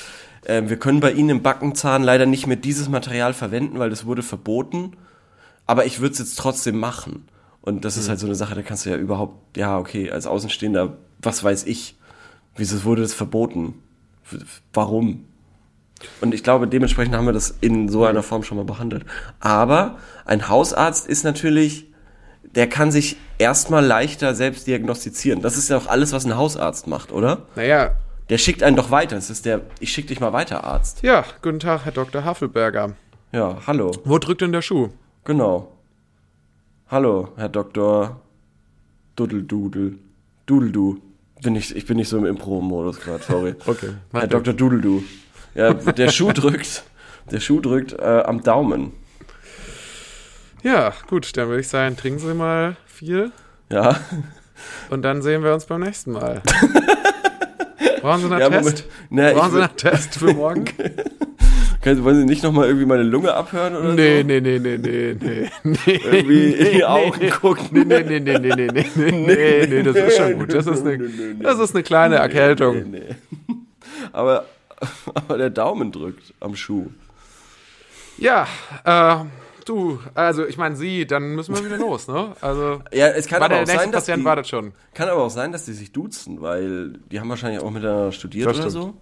äh, wir können bei Ihnen im Backenzahn leider nicht mehr dieses Material verwenden, weil das wurde verboten. Aber ich würde es jetzt trotzdem machen. Und das ist halt so eine Sache, da kannst du ja überhaupt, ja, okay, als Außenstehender, was weiß ich, wieso wurde das verboten? Warum? Und ich glaube, dementsprechend haben wir das in so einer Form schon mal behandelt. Aber ein Hausarzt ist natürlich, der kann sich erstmal leichter selbst diagnostizieren. Das ist ja auch alles, was ein Hausarzt macht, oder? Naja, Der schickt einen doch weiter. Das ist der, ich schick dich mal weiter, Arzt. ja, guten Tag, Herr Dr. Haffelberger. Ja, hallo. Wo drückt denn der Schuh? Genau. Hallo, Herr Dr. Dudeldudel. Dudeldu. Bin ich, ich bin nicht so im Impro-Modus gerade, sorry. Okay. Herr Dr. Dudeldu. Ja, der Schuh drückt. Der Schuh drückt äh, am Daumen. Ja, gut, dann würde ich sagen, trinken Sie mal viel Ja. und dann sehen wir uns beim nächsten Mal. Brauchen Sie einen Ja, Test? Na, Brauchen Sie einen Test für morgen? Können, wollen Sie nicht nochmal irgendwie meine Lunge abhören oder Nee, so? nee, nee, nee, nee, nee. nee Irgendwie in die nee, Augen nee. gucken. Nee, nee, nee, nee, nee, nee, nee, nee, nee, nee, das ist schon gut. Das ist eine, das ist eine kleine Erkältung. Nee, nee. Aber, aber der Daumen drückt am Schuh. Ja, äh, du, also ich meine Sie, dann müssen wir wieder los, ne? Also, Ja, es kann aber auch sein, dass Patient die, wartet schon. kann aber auch sein, dass die sich duzen, weil die haben wahrscheinlich auch miteinander studiert Das oder stimmt. so.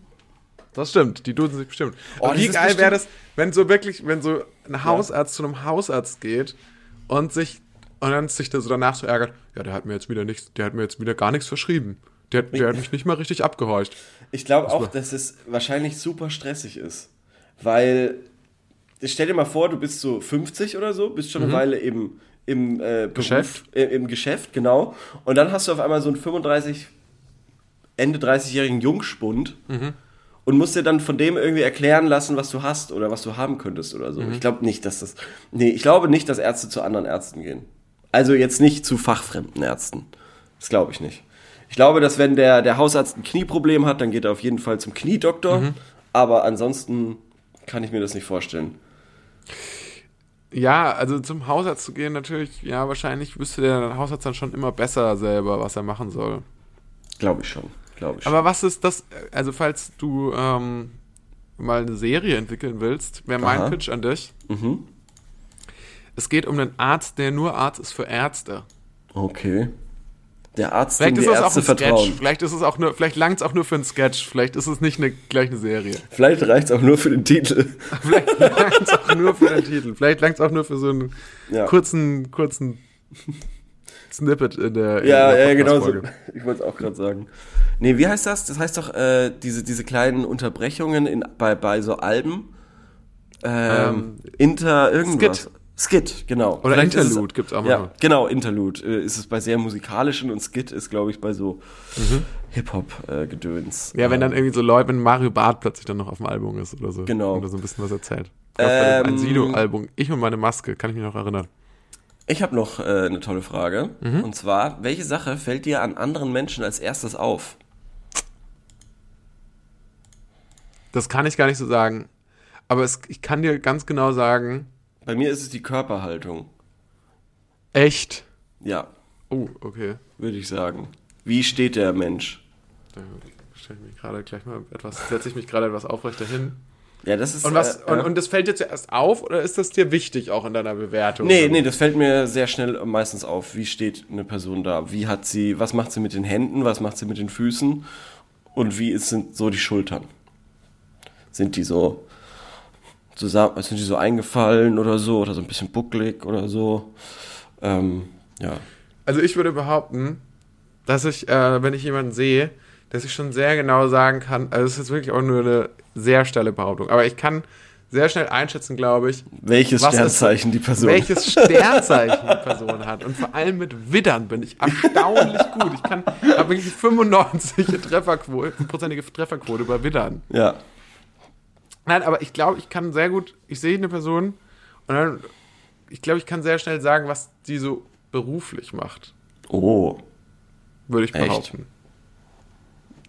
Das stimmt, die duzen sich bestimmt. Oh, wie geil wäre das, wenn so wirklich, wenn so ein Hausarzt zu einem Hausarzt geht und sich und dann sich da so danach so ärgert, ja, der hat mir jetzt wieder nichts, der hat mir jetzt wieder gar nichts verschrieben. Der, hat- der hat mich nicht mal richtig abgehorcht. Ich glaube auch, dass es wahrscheinlich super stressig ist. Weil, stell dir mal vor, du bist so 50 oder so, bist schon eine Weile im, im äh, Beruf, Geschäft. Äh, im Geschäft, genau. Und dann hast du auf einmal so einen 35, Ende 30-jährigen Jungspund und musst dir dann von dem irgendwie erklären lassen, was du hast oder was du haben könntest oder so. Ich glaube nicht, dass das. Nee, ich glaube nicht, dass Ärzte zu anderen Ärzten gehen. Also jetzt nicht zu fachfremden Ärzten. Das glaube ich nicht. Ich glaube, dass wenn der, der Hausarzt ein Knieproblem hat, dann geht er auf jeden Fall zum Kniedoktor. Aber ansonsten kann ich mir das nicht vorstellen. Ja, also zum Hausarzt zu gehen, natürlich, ja, wahrscheinlich wüsste der Hausarzt dann schon immer besser selber, was er machen soll. Glaube ich schon. Glaube ich Aber was ist das, also falls du ähm, mal eine Serie entwickeln willst, wäre mein Aha. Pitch an dich. Mhm. Es geht um einen Arzt, der nur Arzt ist für Ärzte. Okay. Der Arzt, Vielleicht dem ist die Ärzte vertrauen. Vielleicht ist es auch nur, vielleicht langt es auch nur für ein Sketch. Vielleicht ist es nicht eine, gleich eine Serie. Vielleicht reicht's auch nur für den Titel. Vielleicht langt es auch nur für den Titel. Vielleicht langt es auch nur für so einen Ja. kurzen, kurzen Snippet in der in Ja, der ja, genau so. Ich wollte es auch gerade sagen. Nee, wie heißt das? Das heißt doch, äh, diese, diese kleinen Unterbrechungen in, bei, bei so Alben. Ähm, Inter irgendwas. Skit. Skit, genau. Oder Vielleicht Interlude gibt's auch Ja, manchmal. genau, Interlude. Äh, ist es bei sehr musikalischen und Skit ist, glaube ich, bei so Mhm. Hip-Hop-Gedöns. Ja, wenn dann irgendwie so Leute, wenn Mario Barth plötzlich dann noch auf dem Album ist oder so. Genau. Oder so ein bisschen was erzählt. War Ähm, ein Sido-Album. Ich und meine Maske, kann ich mich noch erinnern. Ich habe noch äh, eine tolle Frage. Mhm. Und zwar, welche Sache fällt dir an anderen Menschen als erstes auf? Das kann ich gar nicht so sagen. Aber es, ich kann dir ganz genau sagen, Bei mir ist es die Körperhaltung. echt. Ja, Oh, okay. würde ich sagen. Wie steht der Mensch? Da stelle ich mich gerade gleich mal etwas, setze ich mich gerade etwas aufrechter hin. Ja, das ist. Und was, äh, und, und das fällt dir zuerst auf oder ist das dir wichtig auch in deiner Bewertung? Nee, nee, das fällt mir sehr schnell meistens auf. Wie steht eine Person da? Wie hat sie, was macht sie mit den Händen, was macht sie mit den Füßen und wie ist, sind so die Schultern? Sind die so zusammen, sind die so eingefallen oder so oder so ein bisschen bucklig oder so? Ähm, ja. Also ich würde behaupten, dass ich, äh, wenn ich jemanden sehe, dass ich schon sehr genau sagen kann, also es ist wirklich auch nur eine sehr steile Behauptung, aber ich kann sehr schnell einschätzen, glaube ich, Welches Was ist- Sternzeichen die Person? welches Sternzeichen die Person hat. Und vor allem mit Widdern bin ich erstaunlich gut. Ich kann, habe wirklich 95 Trefferquote, prozentige Trefferquote bei Widdern. Ja. Nein, aber ich glaube, ich kann sehr gut, ich sehe eine Person und dann, ich glaube, ich kann sehr schnell sagen, was die so beruflich macht, Oh, würde ich Echt? behaupten.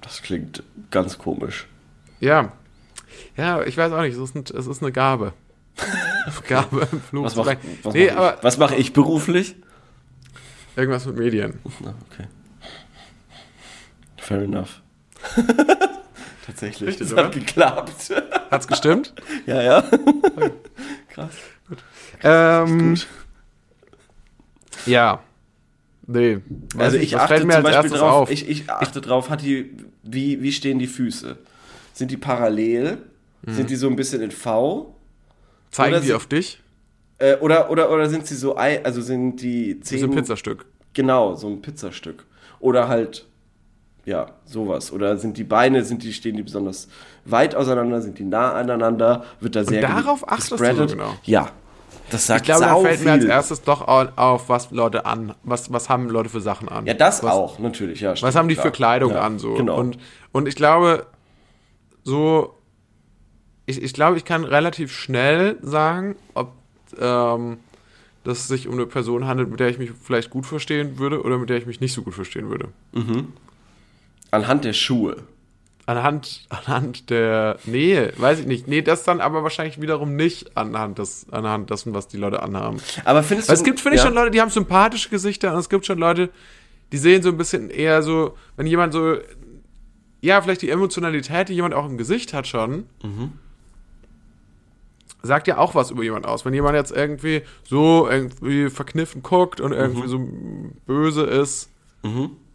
das klingt ganz komisch. Ja. Ja, ich weiß auch nicht, es ist, ein, es ist eine Gabe. Gabe im Flug. Was mache was nee, mach ich, was mach ich beruflich? irgendwas mit Medien. Okay. Fair enough. Tatsächlich, Richtig, das oder? hat geklappt. Hat's gestimmt? ja, ja. Krass. Ähm, ja. Nee. Also ich achte mir zum Beispiel drauf, auf. Ich, ich achte drauf, hat die, wie, wie stehen die Füße? Sind die parallel? Mhm. Sind die so ein bisschen in V? Zeigen oder die sie- auf dich? Äh, oder, oder, oder sind sie so, also sind die Zehen... ist ein Pizzastück. Genau, so ein Pizzastück. Oder halt, ja, sowas. Oder sind die Beine, sind die, stehen die besonders weit auseinander, sind die nah aneinander, wird da sehr darauf ge- achtest du so genau? Ja. Das sagt Ich glaube, da fällt viel. mir als erstes doch au- auf, was Leute an, was, was haben Leute für Sachen an. ja, das was, auch, natürlich, ja. Was stimmt, haben die klar. für Kleidung ja, an so? Genau. Und, und ich glaube, so, ich, ich glaube, ich kann relativ schnell sagen, ob ähm, dass es sich um eine Person handelt, mit der ich mich vielleicht gut verstehen würde oder mit der ich mich nicht so gut verstehen würde. Anhand der Schuhe. Anhand, anhand der Nähe, weiß ich nicht. Nee, das dann aber wahrscheinlich wiederum nicht anhand, des, anhand dessen, was die Leute anhaben. Aber findest Weil du... es gibt, finde ich, ja. schon Leute, die haben sympathische Gesichter und es gibt schon Leute, die sehen so ein bisschen eher so, wenn jemand so, ja, vielleicht die Emotionalität, die jemand auch im Gesicht hat schon, Mhm. sagt ja auch was über jemand aus. Wenn jemand jetzt irgendwie so irgendwie verkniffen guckt und Mhm. irgendwie so böse ist,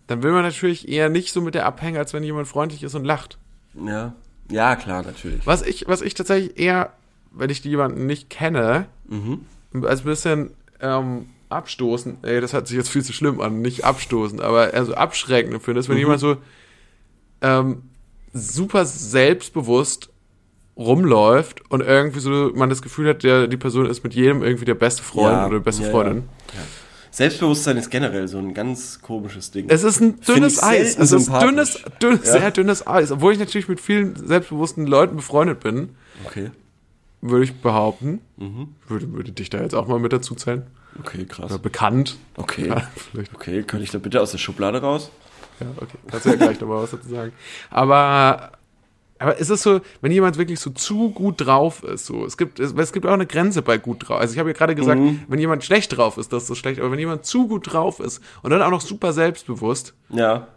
dann will man natürlich eher nicht so mit der abhängen, als wenn jemand freundlich ist und lacht. Ja. Ja, klar, natürlich. Was ich, was ich tatsächlich eher, wenn ich die jemanden nicht kenne, als ein bisschen ähm, abstoßen, ey, das hört sich jetzt viel zu schlimm an, nicht abstoßen, aber eher so abschreckend finde, ist, wenn jemand so ähm, super selbstbewusst rumläuft und irgendwie so man das Gefühl hat, der, die Person ist mit jedem irgendwie der beste Freund Ja, oder beste ja, Freundin. Selbstbewusstsein ist generell so ein ganz komisches Ding. Es ist ein dünnes Eis. Es ist dünnes, dünnes Ja. sehr dünnes Eis. Obwohl ich natürlich mit vielen selbstbewussten Leuten befreundet bin, okay. würde ich behaupten. Mhm. Würde, würde dich da jetzt auch mal mit dazu zählen. Okay, krass. Oder bekannt. Okay. Ja, vielleicht. Okay, könnte ich da bitte aus der Schublade raus? Ja, okay. Kannst du ja gleich nochmal was dazu sagen. Aber, aber ist es so, wenn jemand wirklich so zu gut drauf ist, so, es gibt, es, es gibt auch eine Grenze bei gut drauf. Also ich habe ja gerade gesagt, Mhm. wenn jemand schlecht drauf ist, das ist so schlecht, aber wenn jemand zu gut drauf ist und dann auch noch super selbstbewusst Ja.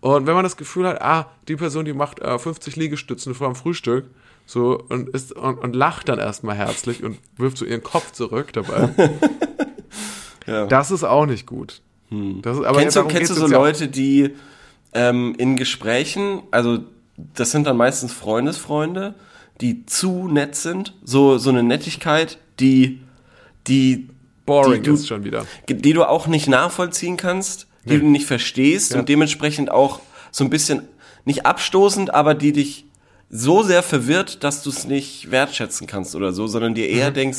und wenn man das Gefühl hat, ah, die Person, die macht äh, 50 Liegestützen vor dem Frühstück, so, und ist, und, und lacht dann erstmal herzlich und wirft so ihren Kopf zurück dabei, Ja. das ist auch nicht gut. Das ist, aber kennst du, kennst du so. Leute, die ähm, in Gesprächen, also das sind dann meistens Freundesfreunde, die zu nett sind, so, so eine Nettigkeit, die, die, Boring die du, ist schon wieder. die du auch nicht nachvollziehen kannst, die Nee. du nicht verstehst Ja. und dementsprechend auch so ein bisschen nicht abstoßend, aber die dich so sehr verwirrt, dass du es nicht wertschätzen kannst oder so, sondern dir Mhm. eher denkst,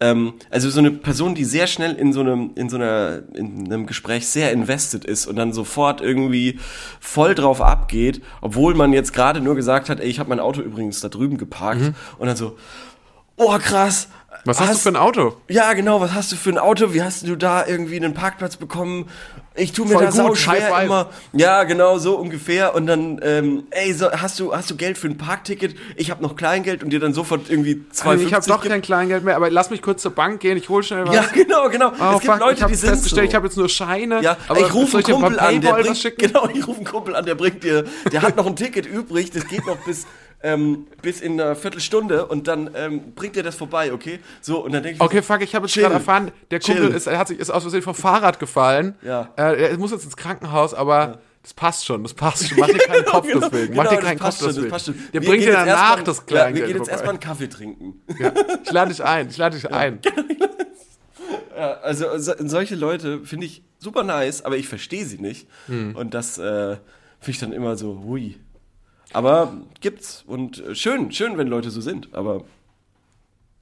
ähm, also so eine Person, die sehr schnell in so einem, in so einer, in einem Gespräch sehr invested ist und dann sofort irgendwie voll drauf abgeht, obwohl man jetzt gerade nur gesagt hat, ey, ich habe mein Auto übrigens da drüben geparkt und dann so, oh krass. Mhm. Was hast, du für ein Auto? Ja, genau, was hast du für ein Auto? Wie hast du da irgendwie einen Parkplatz bekommen? Ich tu mir Voll da sau gut, schwer immer. Ja, genau, so ungefähr. Und dann, ähm, ey, so, hast du hast du Geld für ein Parkticket? Ich habe noch Kleingeld und dir dann sofort irgendwie 2,50 ich habe doch kein Kleingeld mehr, aber lass mich kurz zur Bank gehen, ich hol schnell was. Ja, genau, genau. Oh, es gibt fuck, Leute, ich habe die sind festgestellt, so. ich habe jetzt nur Scheine. ja, aber ich rufe einen Kumpel an, der bringt, genau, ich rufe einen Kumpel an, der bringt dir, der hat noch ein Ticket übrig, das geht noch bis, ähm, bis in einer Viertelstunde und dann ähm, bringt dir das vorbei, okay? So, und dann denke ich, Okay, fuck, ich habe jetzt gerade erfahren, der Kumpel Chill. ist, er hat sich, ist aus Versehen vom Fahrrad gefallen. Ja. Äh, er muss jetzt ins Krankenhaus, aber das passt schon, das passt schon. Mach dir keinen Kopf Genau, deswegen. genau, Mach dir das keinen Kopf schon, das deswegen. schon. Der Wir bringt dir danach das Ja, Kleingeld wir gehen jetzt erstmal einen Kaffee trinken. Ja, ich lade dich ein, ich lade dich ein. Ja, also so, solche Leute finde ich super nice, aber ich verstehe sie nicht. Hm. Und das äh, finde ich dann immer so, hui. Aber gibt's und äh, schön, schön, wenn Leute so sind. Aber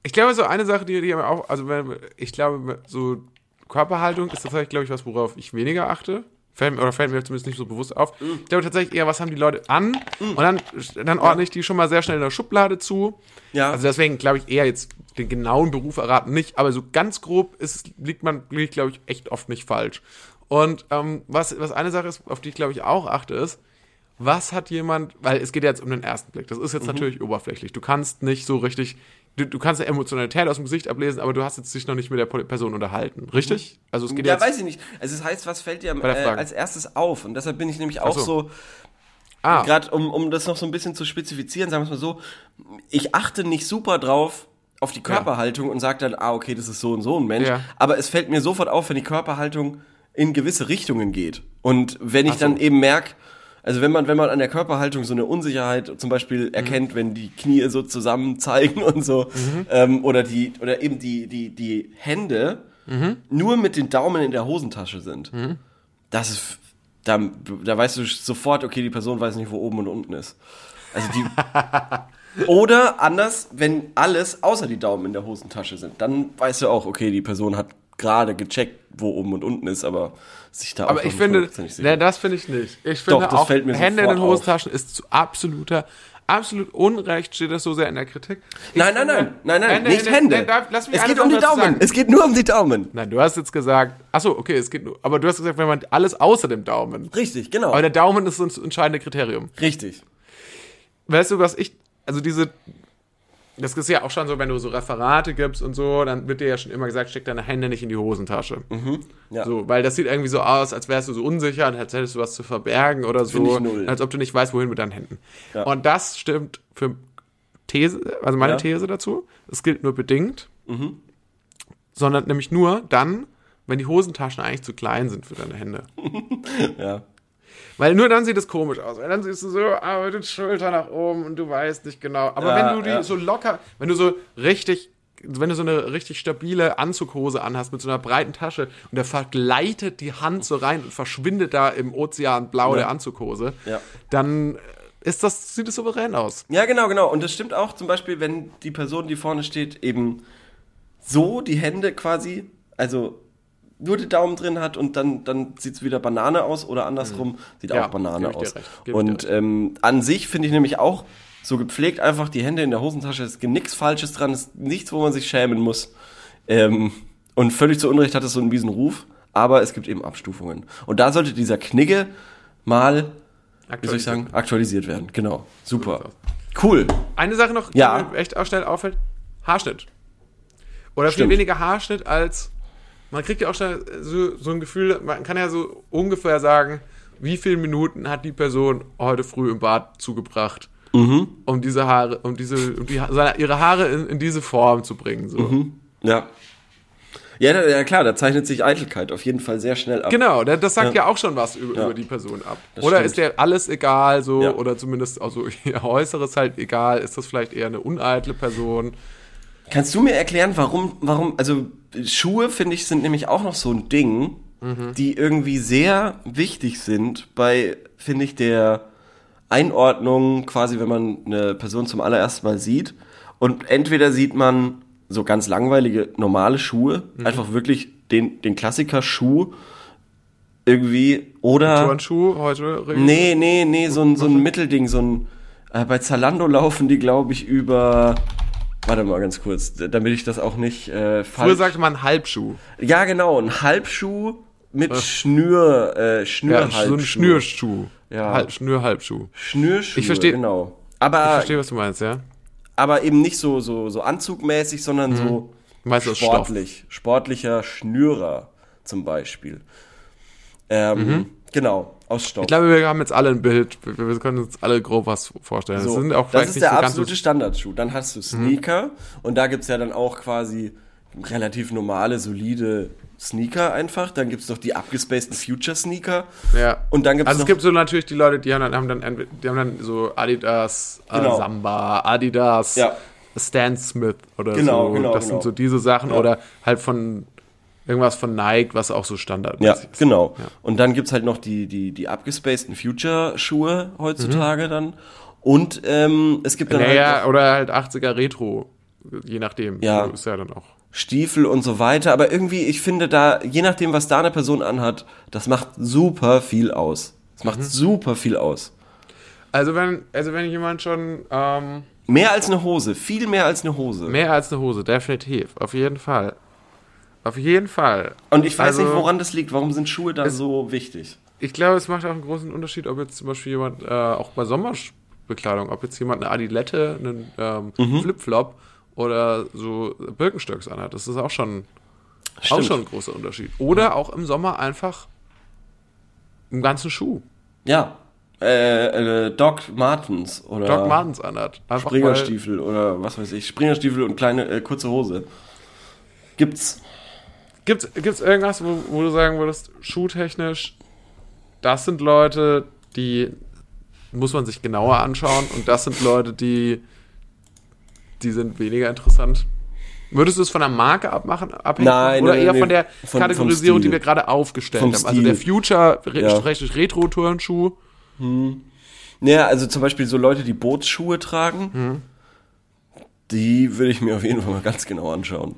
Ich glaube, so eine Sache, die, die mir auch, also wenn, ich glaube, so Körperhaltung ist tatsächlich, glaube ich, was, worauf ich weniger achte. Fällt mir, oder fällt mir zumindest nicht so bewusst auf. Ich glaube tatsächlich eher, was haben die Leute an? Und dann, dann ordne ich die schon mal sehr schnell in der Schublade zu. Ja. Also deswegen glaube ich eher jetzt den genauen Beruf erraten nicht, aber so ganz grob ist, liegt man, liegt, glaube ich, echt oft nicht falsch. Und ähm, was, was eine Sache ist, auf die ich, glaube ich, auch achte, ist, was hat jemand, weil es geht jetzt um den ersten Blick, das ist Mhm. jetzt natürlich oberflächlich. Du kannst nicht so richtig, du, du kannst eine Emotionalität aus dem Gesicht ablesen, aber du hast jetzt dich noch nicht mit der Person unterhalten, richtig? Also es geht ja, jetzt, weiß ich nicht. Also es heißt, was fällt dir äh, als erstes auf? Und deshalb bin ich nämlich auch so. so, ah, gerade um, um das noch so ein bisschen zu spezifizieren, sagen wir es mal so, ich achte nicht super drauf auf die Körperhaltung und sage dann, ah, okay, das ist so und so ein Mensch. Ja. Aber es fällt mir sofort auf, wenn die Körperhaltung in gewisse Richtungen geht. Und wenn ich Ach so. dann eben merke, also wenn man, wenn man an der Körperhaltung so eine Unsicherheit zum Mhm. Beispiel erkennt, wenn die Knie so zusammen zeigen und so, Mhm. ähm, oder die, oder eben die, die, die Hände Mhm. nur mit den Daumen in der Hosentasche sind, das ist, da, da weißt du sofort, okay, die Person weiß nicht, wo oben und unten ist. Also die. Oder anders, wenn alles außer die Daumen in der Hosentasche sind, dann weißt du auch, okay, die Person hat gerade gecheckt, wo oben und unten ist, aber sich da auch aber noch ich finde, ne, das finde ich nicht. Ich finde das auch, Hände in den auf. Hosentaschen ist zu absoluter, absolut unrecht, steht das so sehr in der Kritik. Ich Nein, nein, nein, nein, nein, Hände, nicht Hände, Hände. lass mich es geht um die Daumen. sagen. Es geht nur um die Daumen. Nein, du hast jetzt gesagt, achso, okay, es geht nur, aber du hast gesagt, wenn man alles außer dem Daumen. Richtig, genau. Aber der Daumen ist so ein entscheidende Kriterium. Richtig. Weißt du, was ich, also diese, das ist ja auch schon so, wenn du so Referate gibst und so, dann wird dir ja schon immer gesagt, steck deine Hände nicht in die Hosentasche. Mhm. Ja. So, weil das sieht irgendwie so aus, als wärst du so unsicher und als hättest du was zu verbergen oder so. Als ob du nicht weißt, wohin mit deinen Händen. Ja. Und das stimmt für These, also meine Ja. These dazu. Es gilt nur bedingt. Mhm. Sondern nämlich nur dann, wenn die Hosentaschen eigentlich zu klein sind für deine Hände. Ja. Weil nur dann sieht es komisch aus. Weil dann siehst du so, aber mit den Schultern nach oben und du weißt nicht genau. Aber Ja, wenn du die ja. so locker, wenn du so richtig, wenn du so eine richtig stabile Anzughose anhast mit so einer breiten Tasche und da vergleitet die Hand so rein und verschwindet da im Ozean blau der Anzughose, Ja. dann ist das, sieht es souverän aus. Ja, genau, genau. Und das stimmt auch zum Beispiel, wenn die Person, die vorne steht, eben so die Hände quasi, also nur die Daumen drin hat und dann, dann sieht es wieder Banane aus oder andersrum sieht Mhm. Ja, auch Banane aus. Und ähm, an sich finde ich nämlich auch so gepflegt einfach die Hände in der Hosentasche, ist nichts Falsches dran, ist nichts, wo man sich schämen muss. Ähm, und völlig zu Unrecht hat es so einen miesen Ruf, aber es gibt eben Abstufungen. Und da sollte dieser Knigge mal, wie soll ich sagen, aktualisiert werden. Genau, super. Cool. Eine Sache noch, Ja. die mir echt auch schnell auffällt: Haarschnitt. Oder Stimmt. viel weniger Haarschnitt als. Man kriegt ja auch schnell so, so ein Gefühl, man kann ja so ungefähr sagen, wie viele Minuten hat die Person heute früh im Bad zugebracht, Mhm. um diese Haare, um diese, um die, ihre Haare in, in diese Form zu bringen. So. Mhm. Ja. Ja, ja, klar, da zeichnet sich Eitelkeit auf jeden Fall sehr schnell ab. Genau, da- das sagt ja, Ja. auch schon was über, Ja. über die Person ab. Das oder stimmt. ist der alles egal so, oder zumindest also ihr Äußeres halt egal, ist das vielleicht eher eine uneitle Person? Kannst du mir erklären, warum, warum, also Schuhe, finde ich, sind nämlich auch noch so ein Ding, die irgendwie sehr wichtig sind bei, finde ich, der Einordnung, quasi, wenn man eine Person zum allerersten Mal sieht. Und entweder sieht man so ganz langweilige, normale Schuhe, einfach wirklich den, den Klassiker-Schuh irgendwie, oder. Turnschuh heute? Nee, nee, nee, so ein, so ein Mittelding, so ein. Äh, bei Zalando laufen die, glaube ich, über. Warte mal ganz kurz, damit ich das auch nicht äh, Früher falsch. sagte man Halbschuh. ja, genau, ein Halbschuh mit Schnür, äh, Ja, Schnürhalbschuh. so ein Schnürschuh. Ja. Halb, Schnürhalbschuh. Schnürschuhe, Ich versteh- genau. Ich Aber, verstehe, was du meinst, ja? aber eben nicht so, so, so anzugmäßig, sondern so Du meinst sportlich. Sportlicher Schnürer zum Beispiel. Ähm, Genau, aus Stoff. Ich glaube, wir haben jetzt alle ein Bild. Wir, können uns alle grob was vorstellen. So, das sind auch das ist der so absolute so, Standardschuh. Dann hast du Sneaker und da gibt's ja dann auch quasi relativ normale, solide Sneaker einfach. Dann gibt's noch die abgespaceden Future-Sneaker. ja. Und dann gibt's Also es gibt so natürlich die Leute, die haben dann, haben dann, die haben dann so Adidas, Genau. äh, Samba, Adidas, Ja. Stan Smith oder Genau, so. genau, das genau. sind so diese Sachen. Ja. Oder halt von irgendwas von Nike, was auch so Standard ja, ist. genau. Ja. Und dann gibt's halt noch die, die, die abgespaceden Future-Schuhe heutzutage Mhm. dann. Und ähm, es gibt dann halt Naja, noch oder halt 80er Retro. Je nachdem. Ja. So Ist ja dann auch. Stiefel und so weiter. Aber irgendwie, ich finde da, je nachdem, was da eine Person anhat, das macht super viel aus. Das Mhm. macht super viel aus. Also wenn, also wenn jemand schon ähm, Mehr als eine Hose, viel mehr als eine Hose. mehr als eine Hose, definitiv. Auf jeden Fall. Auf jeden Fall. Und ich weiß Also- nicht, woran das liegt. Warum sind Schuhe da so wichtig? Ich glaube, es macht auch einen großen Unterschied, ob jetzt zum Beispiel jemand, äh, auch bei Sommerbekleidung, ob jetzt jemand eine Adilette, einen ähm, Mhm. Flipflop oder so Birkenstöcks anhat. Das ist auch schon, auch schon ein großer Unterschied. Oder auch im Sommer einfach im ganzen Schuh. Ja. Äh, äh, Doc Martens oder Doc Martens anhat. Einfach Springerstiefel oder was weiß ich. Springerstiefel und kleine, äh, kurze Hose. Gibt's. Gibt's, gibt's irgendwas, wo, wo du sagen würdest, schuhtechnisch, das sind Leute, die muss man sich genauer anschauen und das sind Leute, die, die sind weniger interessant. Würdest du es von der Marke abmachen, abhängen? Nein, Oder nein, eher nee, von der von- Kategorisierung, die wir gerade aufgestellt haben? Also der. Future Re Ja. Retro-Turnschuh. Naja, also zum Beispiel so Leute, die Bootsschuhe tragen, Mhm. die würde ich mir auf jeden Fall mal ganz genau anschauen.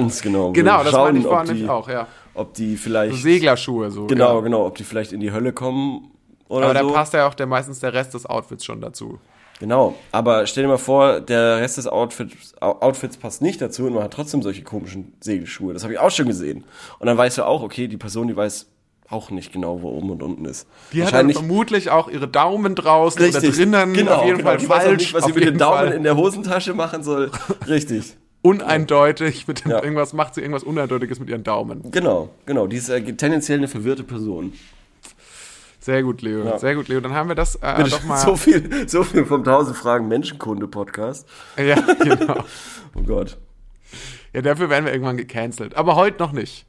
Ganz genau. Genau, das schauen, meine ich ob vorhin die- auch, ja. Ob die So vielleicht. Seglerschuhe so. Genau, ja. genau, ob die vielleicht in die Hölle kommen oder Aber so. da passt ja auch der, meistens der Rest des Outfits schon dazu. Genau, aber stell dir mal vor, der Rest des Outfits, Outfits passt nicht dazu und man hat trotzdem solche komischen Segelschuhe. Das habe ich auch schon gesehen. Und dann weißt du auch, okay, die Person, die weiß auch nicht genau, wo oben und unten ist. Die hat dann vermutlich auch ihre Daumen draußen oder drinnen. genau, auf jeden genau. Fall falsch. nicht, was sie mit den Daumen Fall in der Hosentasche machen soll. Richtig. Uneindeutig. Mit dem, Ja. Irgendwas macht sie irgendwas Uneindeutiges mit ihren Daumen. Genau, genau. Die ist äh, tendenziell eine verwirrte Person. Sehr gut, Leo. Ja. Sehr gut, Leo. Dann haben wir das äh, doch mal. So viel, so viel vom 1000 Fragen Menschenkunde Podcast. Ja, genau. Oh Gott. Ja, dafür werden wir irgendwann gecancelt. Aber heute noch nicht.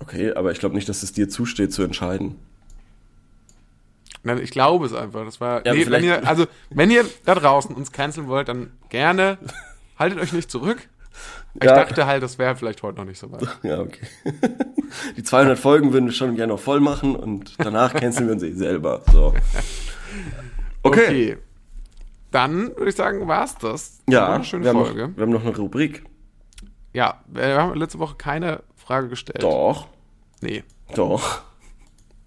Okay, aber ich glaube nicht, dass es dir zusteht zu entscheiden. Nein, ich glaube es einfach. Das war. Ja, nee, wenn ihr, also, wenn ihr da draußen uns canceln wollt, dann gerne. Haltet euch nicht zurück. Ich Ja. dachte halt, das wäre vielleicht heute noch nicht so weit. Ja, okay. Die 200 Folgen würden wir schon gerne noch voll machen und danach canceln wir uns eh selber. So. Okay. Dann würde ich sagen, war's das. Ja, eine schöne wir haben, noch, Folge. wir haben noch eine Rubrik. Ja, wir haben letzte Woche keine Frage gestellt. Doch, Nee. doch.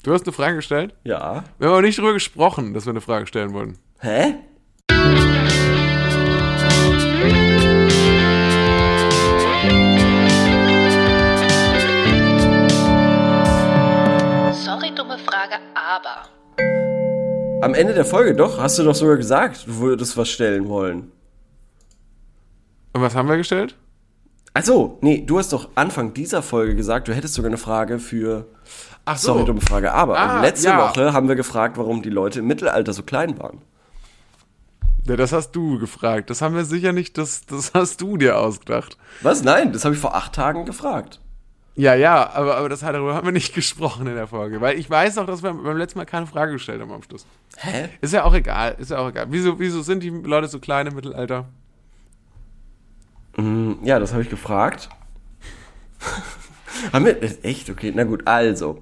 Du hast eine Frage gestellt? Ja. Wir haben aber nicht drüber gesprochen, dass wir eine Frage stellen wollen. Hä? Aber. Am Ende der Folge doch, hast du doch sogar gesagt, du würdest was stellen wollen. Und was haben wir gestellt? Also, nee, du hast doch Anfang dieser Folge gesagt, du hättest sogar eine Frage für Ach Sorry, dumme Frage, aber Ah, letzte ja. Woche haben wir gefragt, warum die Leute im Mittelalter so klein waren. Ja, das hast du gefragt. Das haben wir sicher nicht, das, das hast du dir ausgedacht. Was? Nein, das habe ich vor acht Tagen gefragt. Ja, ja, aber, aber das, darüber haben wir nicht gesprochen in der Folge. Weil ich weiß auch, dass wir beim letzten Mal keine Frage gestellt haben am Schluss. Hä? Ist ja auch egal, ist ja auch egal. Wieso, wieso sind die Leute so klein im Mittelalter? Hm, Ja, das habe ich gefragt. Haben wir, echt? Okay, na gut, also.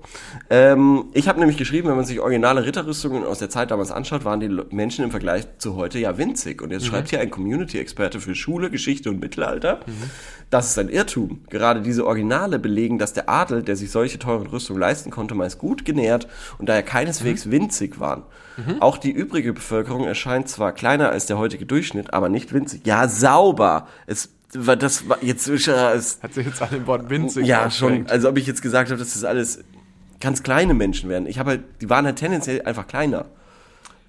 Ähm, ich habe nämlich geschrieben, wenn man sich originale Ritterrüstungen aus der Zeit damals anschaut, waren die Menschen im Vergleich zu heute ja winzig. Und jetzt schreibt hier ein Community-Experte für Schule, Geschichte und Mittelalter, das ist ein Irrtum. Gerade diese Originale belegen, dass der Adel, der sich solche teuren Rüstungen leisten konnte, meist gut genährt und daher keineswegs winzig waren. Auch die übrige Bevölkerung erscheint zwar kleiner als der heutige Durchschnitt, aber nicht winzig. Ja, sauber. Es war das war jetzt es, Hat sich jetzt an dem Wort winzig ja, schon. Also ob ich jetzt gesagt habe, dass das alles ganz kleine Menschen werden. Ich habe halt, die waren halt tendenziell einfach kleiner.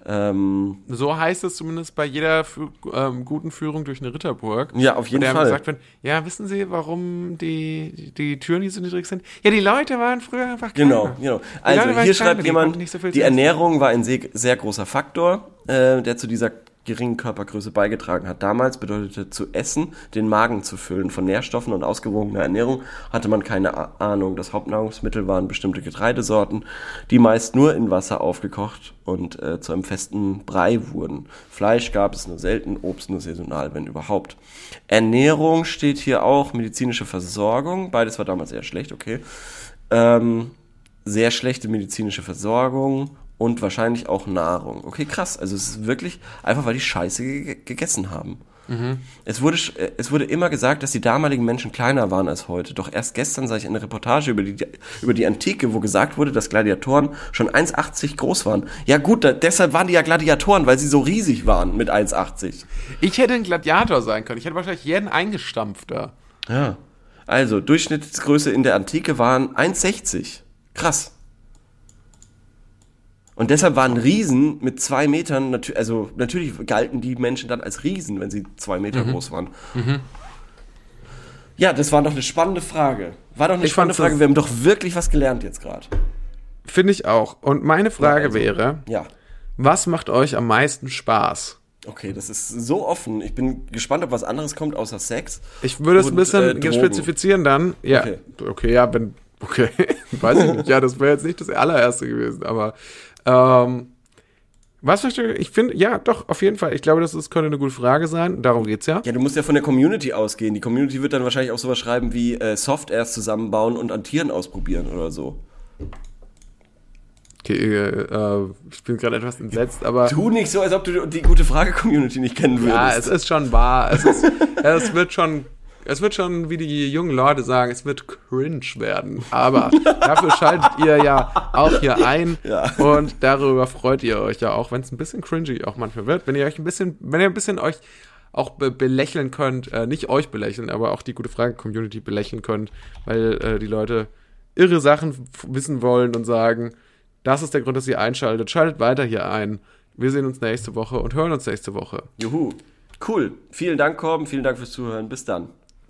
Ähm, So heißt es zumindest bei jeder ähm, guten Führung durch eine Ritterburg. Ja, auf jeden Fall. gesagt wird, ja, wissen Sie, warum die, die, die Türen hier so niedrig sind? Ja, die Leute waren früher einfach kleiner. genau, genau. Also hier schreibt jemand, so die. Ernährung war ein sehr, sehr großer Faktor, äh, der zu dieser geringen Körpergröße beigetragen hat. Damals bedeutete zu essen, den Magen zu füllen. Von Nährstoffen und ausgewogener Ernährung hatte man keine Ahnung. Das Hauptnahrungsmittel waren bestimmte Getreidesorten, die meist nur in Wasser aufgekocht und äh, zu einem festen Brei wurden. Fleisch gab es nur selten, Obst nur saisonal, wenn überhaupt. Ernährung steht hier auch, medizinische Versorgung, beides war damals eher schlecht, okay. Ähm, sehr schlechte medizinische Versorgung und wahrscheinlich auch Nahrung. Okay, krass. Also es ist wirklich einfach, weil die Scheiße ge gegessen haben. Es, wurde, es wurde immer gesagt, dass die damaligen Menschen kleiner waren als heute. Doch erst gestern sah ich eine Reportage über die, über die Antike, wo gesagt wurde, dass Gladiatoren schon 1,80 groß waren. Ja gut, da, deshalb waren die ja Gladiatoren, weil sie so riesig waren mit 1,80. Ich hätte ein Gladiator sein können. Ich hätte wahrscheinlich jeden eingestampft da. Ja. Also, Durchschnittsgröße in der Antike waren 1,60. Krass. Und deshalb waren Riesen mit zwei Metern, natü also natürlich galten die Menschen dann als Riesen, wenn sie zwei Meter Mhm. groß waren. Ja, das war doch eine spannende Frage. War doch eine Ich spannende Frage. Wir haben doch wirklich was gelernt jetzt gerade. Finde ich auch. Und meine Frage also. wäre, Ja. was macht euch am meisten Spaß? Okay, das ist so offen. Ich bin gespannt, ob was anderes kommt außer Sex. Ich würde es ein bisschen äh, spezifizieren dann. Ja, Okay. okay, ja, wenn, okay, weiß ich nicht. Ja, das wäre jetzt nicht das allererste gewesen, aber ähm, was möchte ich, ich finde, ja, doch, auf jeden Fall. Ich glaube, das ist, könnte eine gute Frage sein. Darum geht's ja. Ja, du musst ja von der Community ausgehen. Die Community wird dann wahrscheinlich auch sowas schreiben wie äh, Softwares zusammenbauen und an Tieren ausprobieren oder so. Okay, äh, äh, ich bin gerade etwas entsetzt, aber Tu nicht so, als ob du die gute Frage-Community nicht kennen würdest. ja, es ist schon wahr. Es, ist, es wird schon, es wird schon, wie die jungen Leute sagen, es wird cringe werden. Aber dafür schaltet ihr ja auch hier ein Ja. und darüber freut ihr euch ja auch, wenn es ein bisschen cringy auch manchmal wird, wenn ihr euch ein bisschen, wenn ihr ein bisschen euch auch be belächeln könnt, äh, nicht euch belächeln, aber auch die gute Frage-Community belächeln könnt, weil äh, die Leute irre Sachen wissen wollen und sagen, das ist der Grund, dass ihr einschaltet. Schaltet weiter hier ein. Wir sehen uns nächste Woche und hören uns nächste Woche. Juhu. Cool. Vielen Dank, Korben. Vielen Dank fürs Zuhören. Bis dann.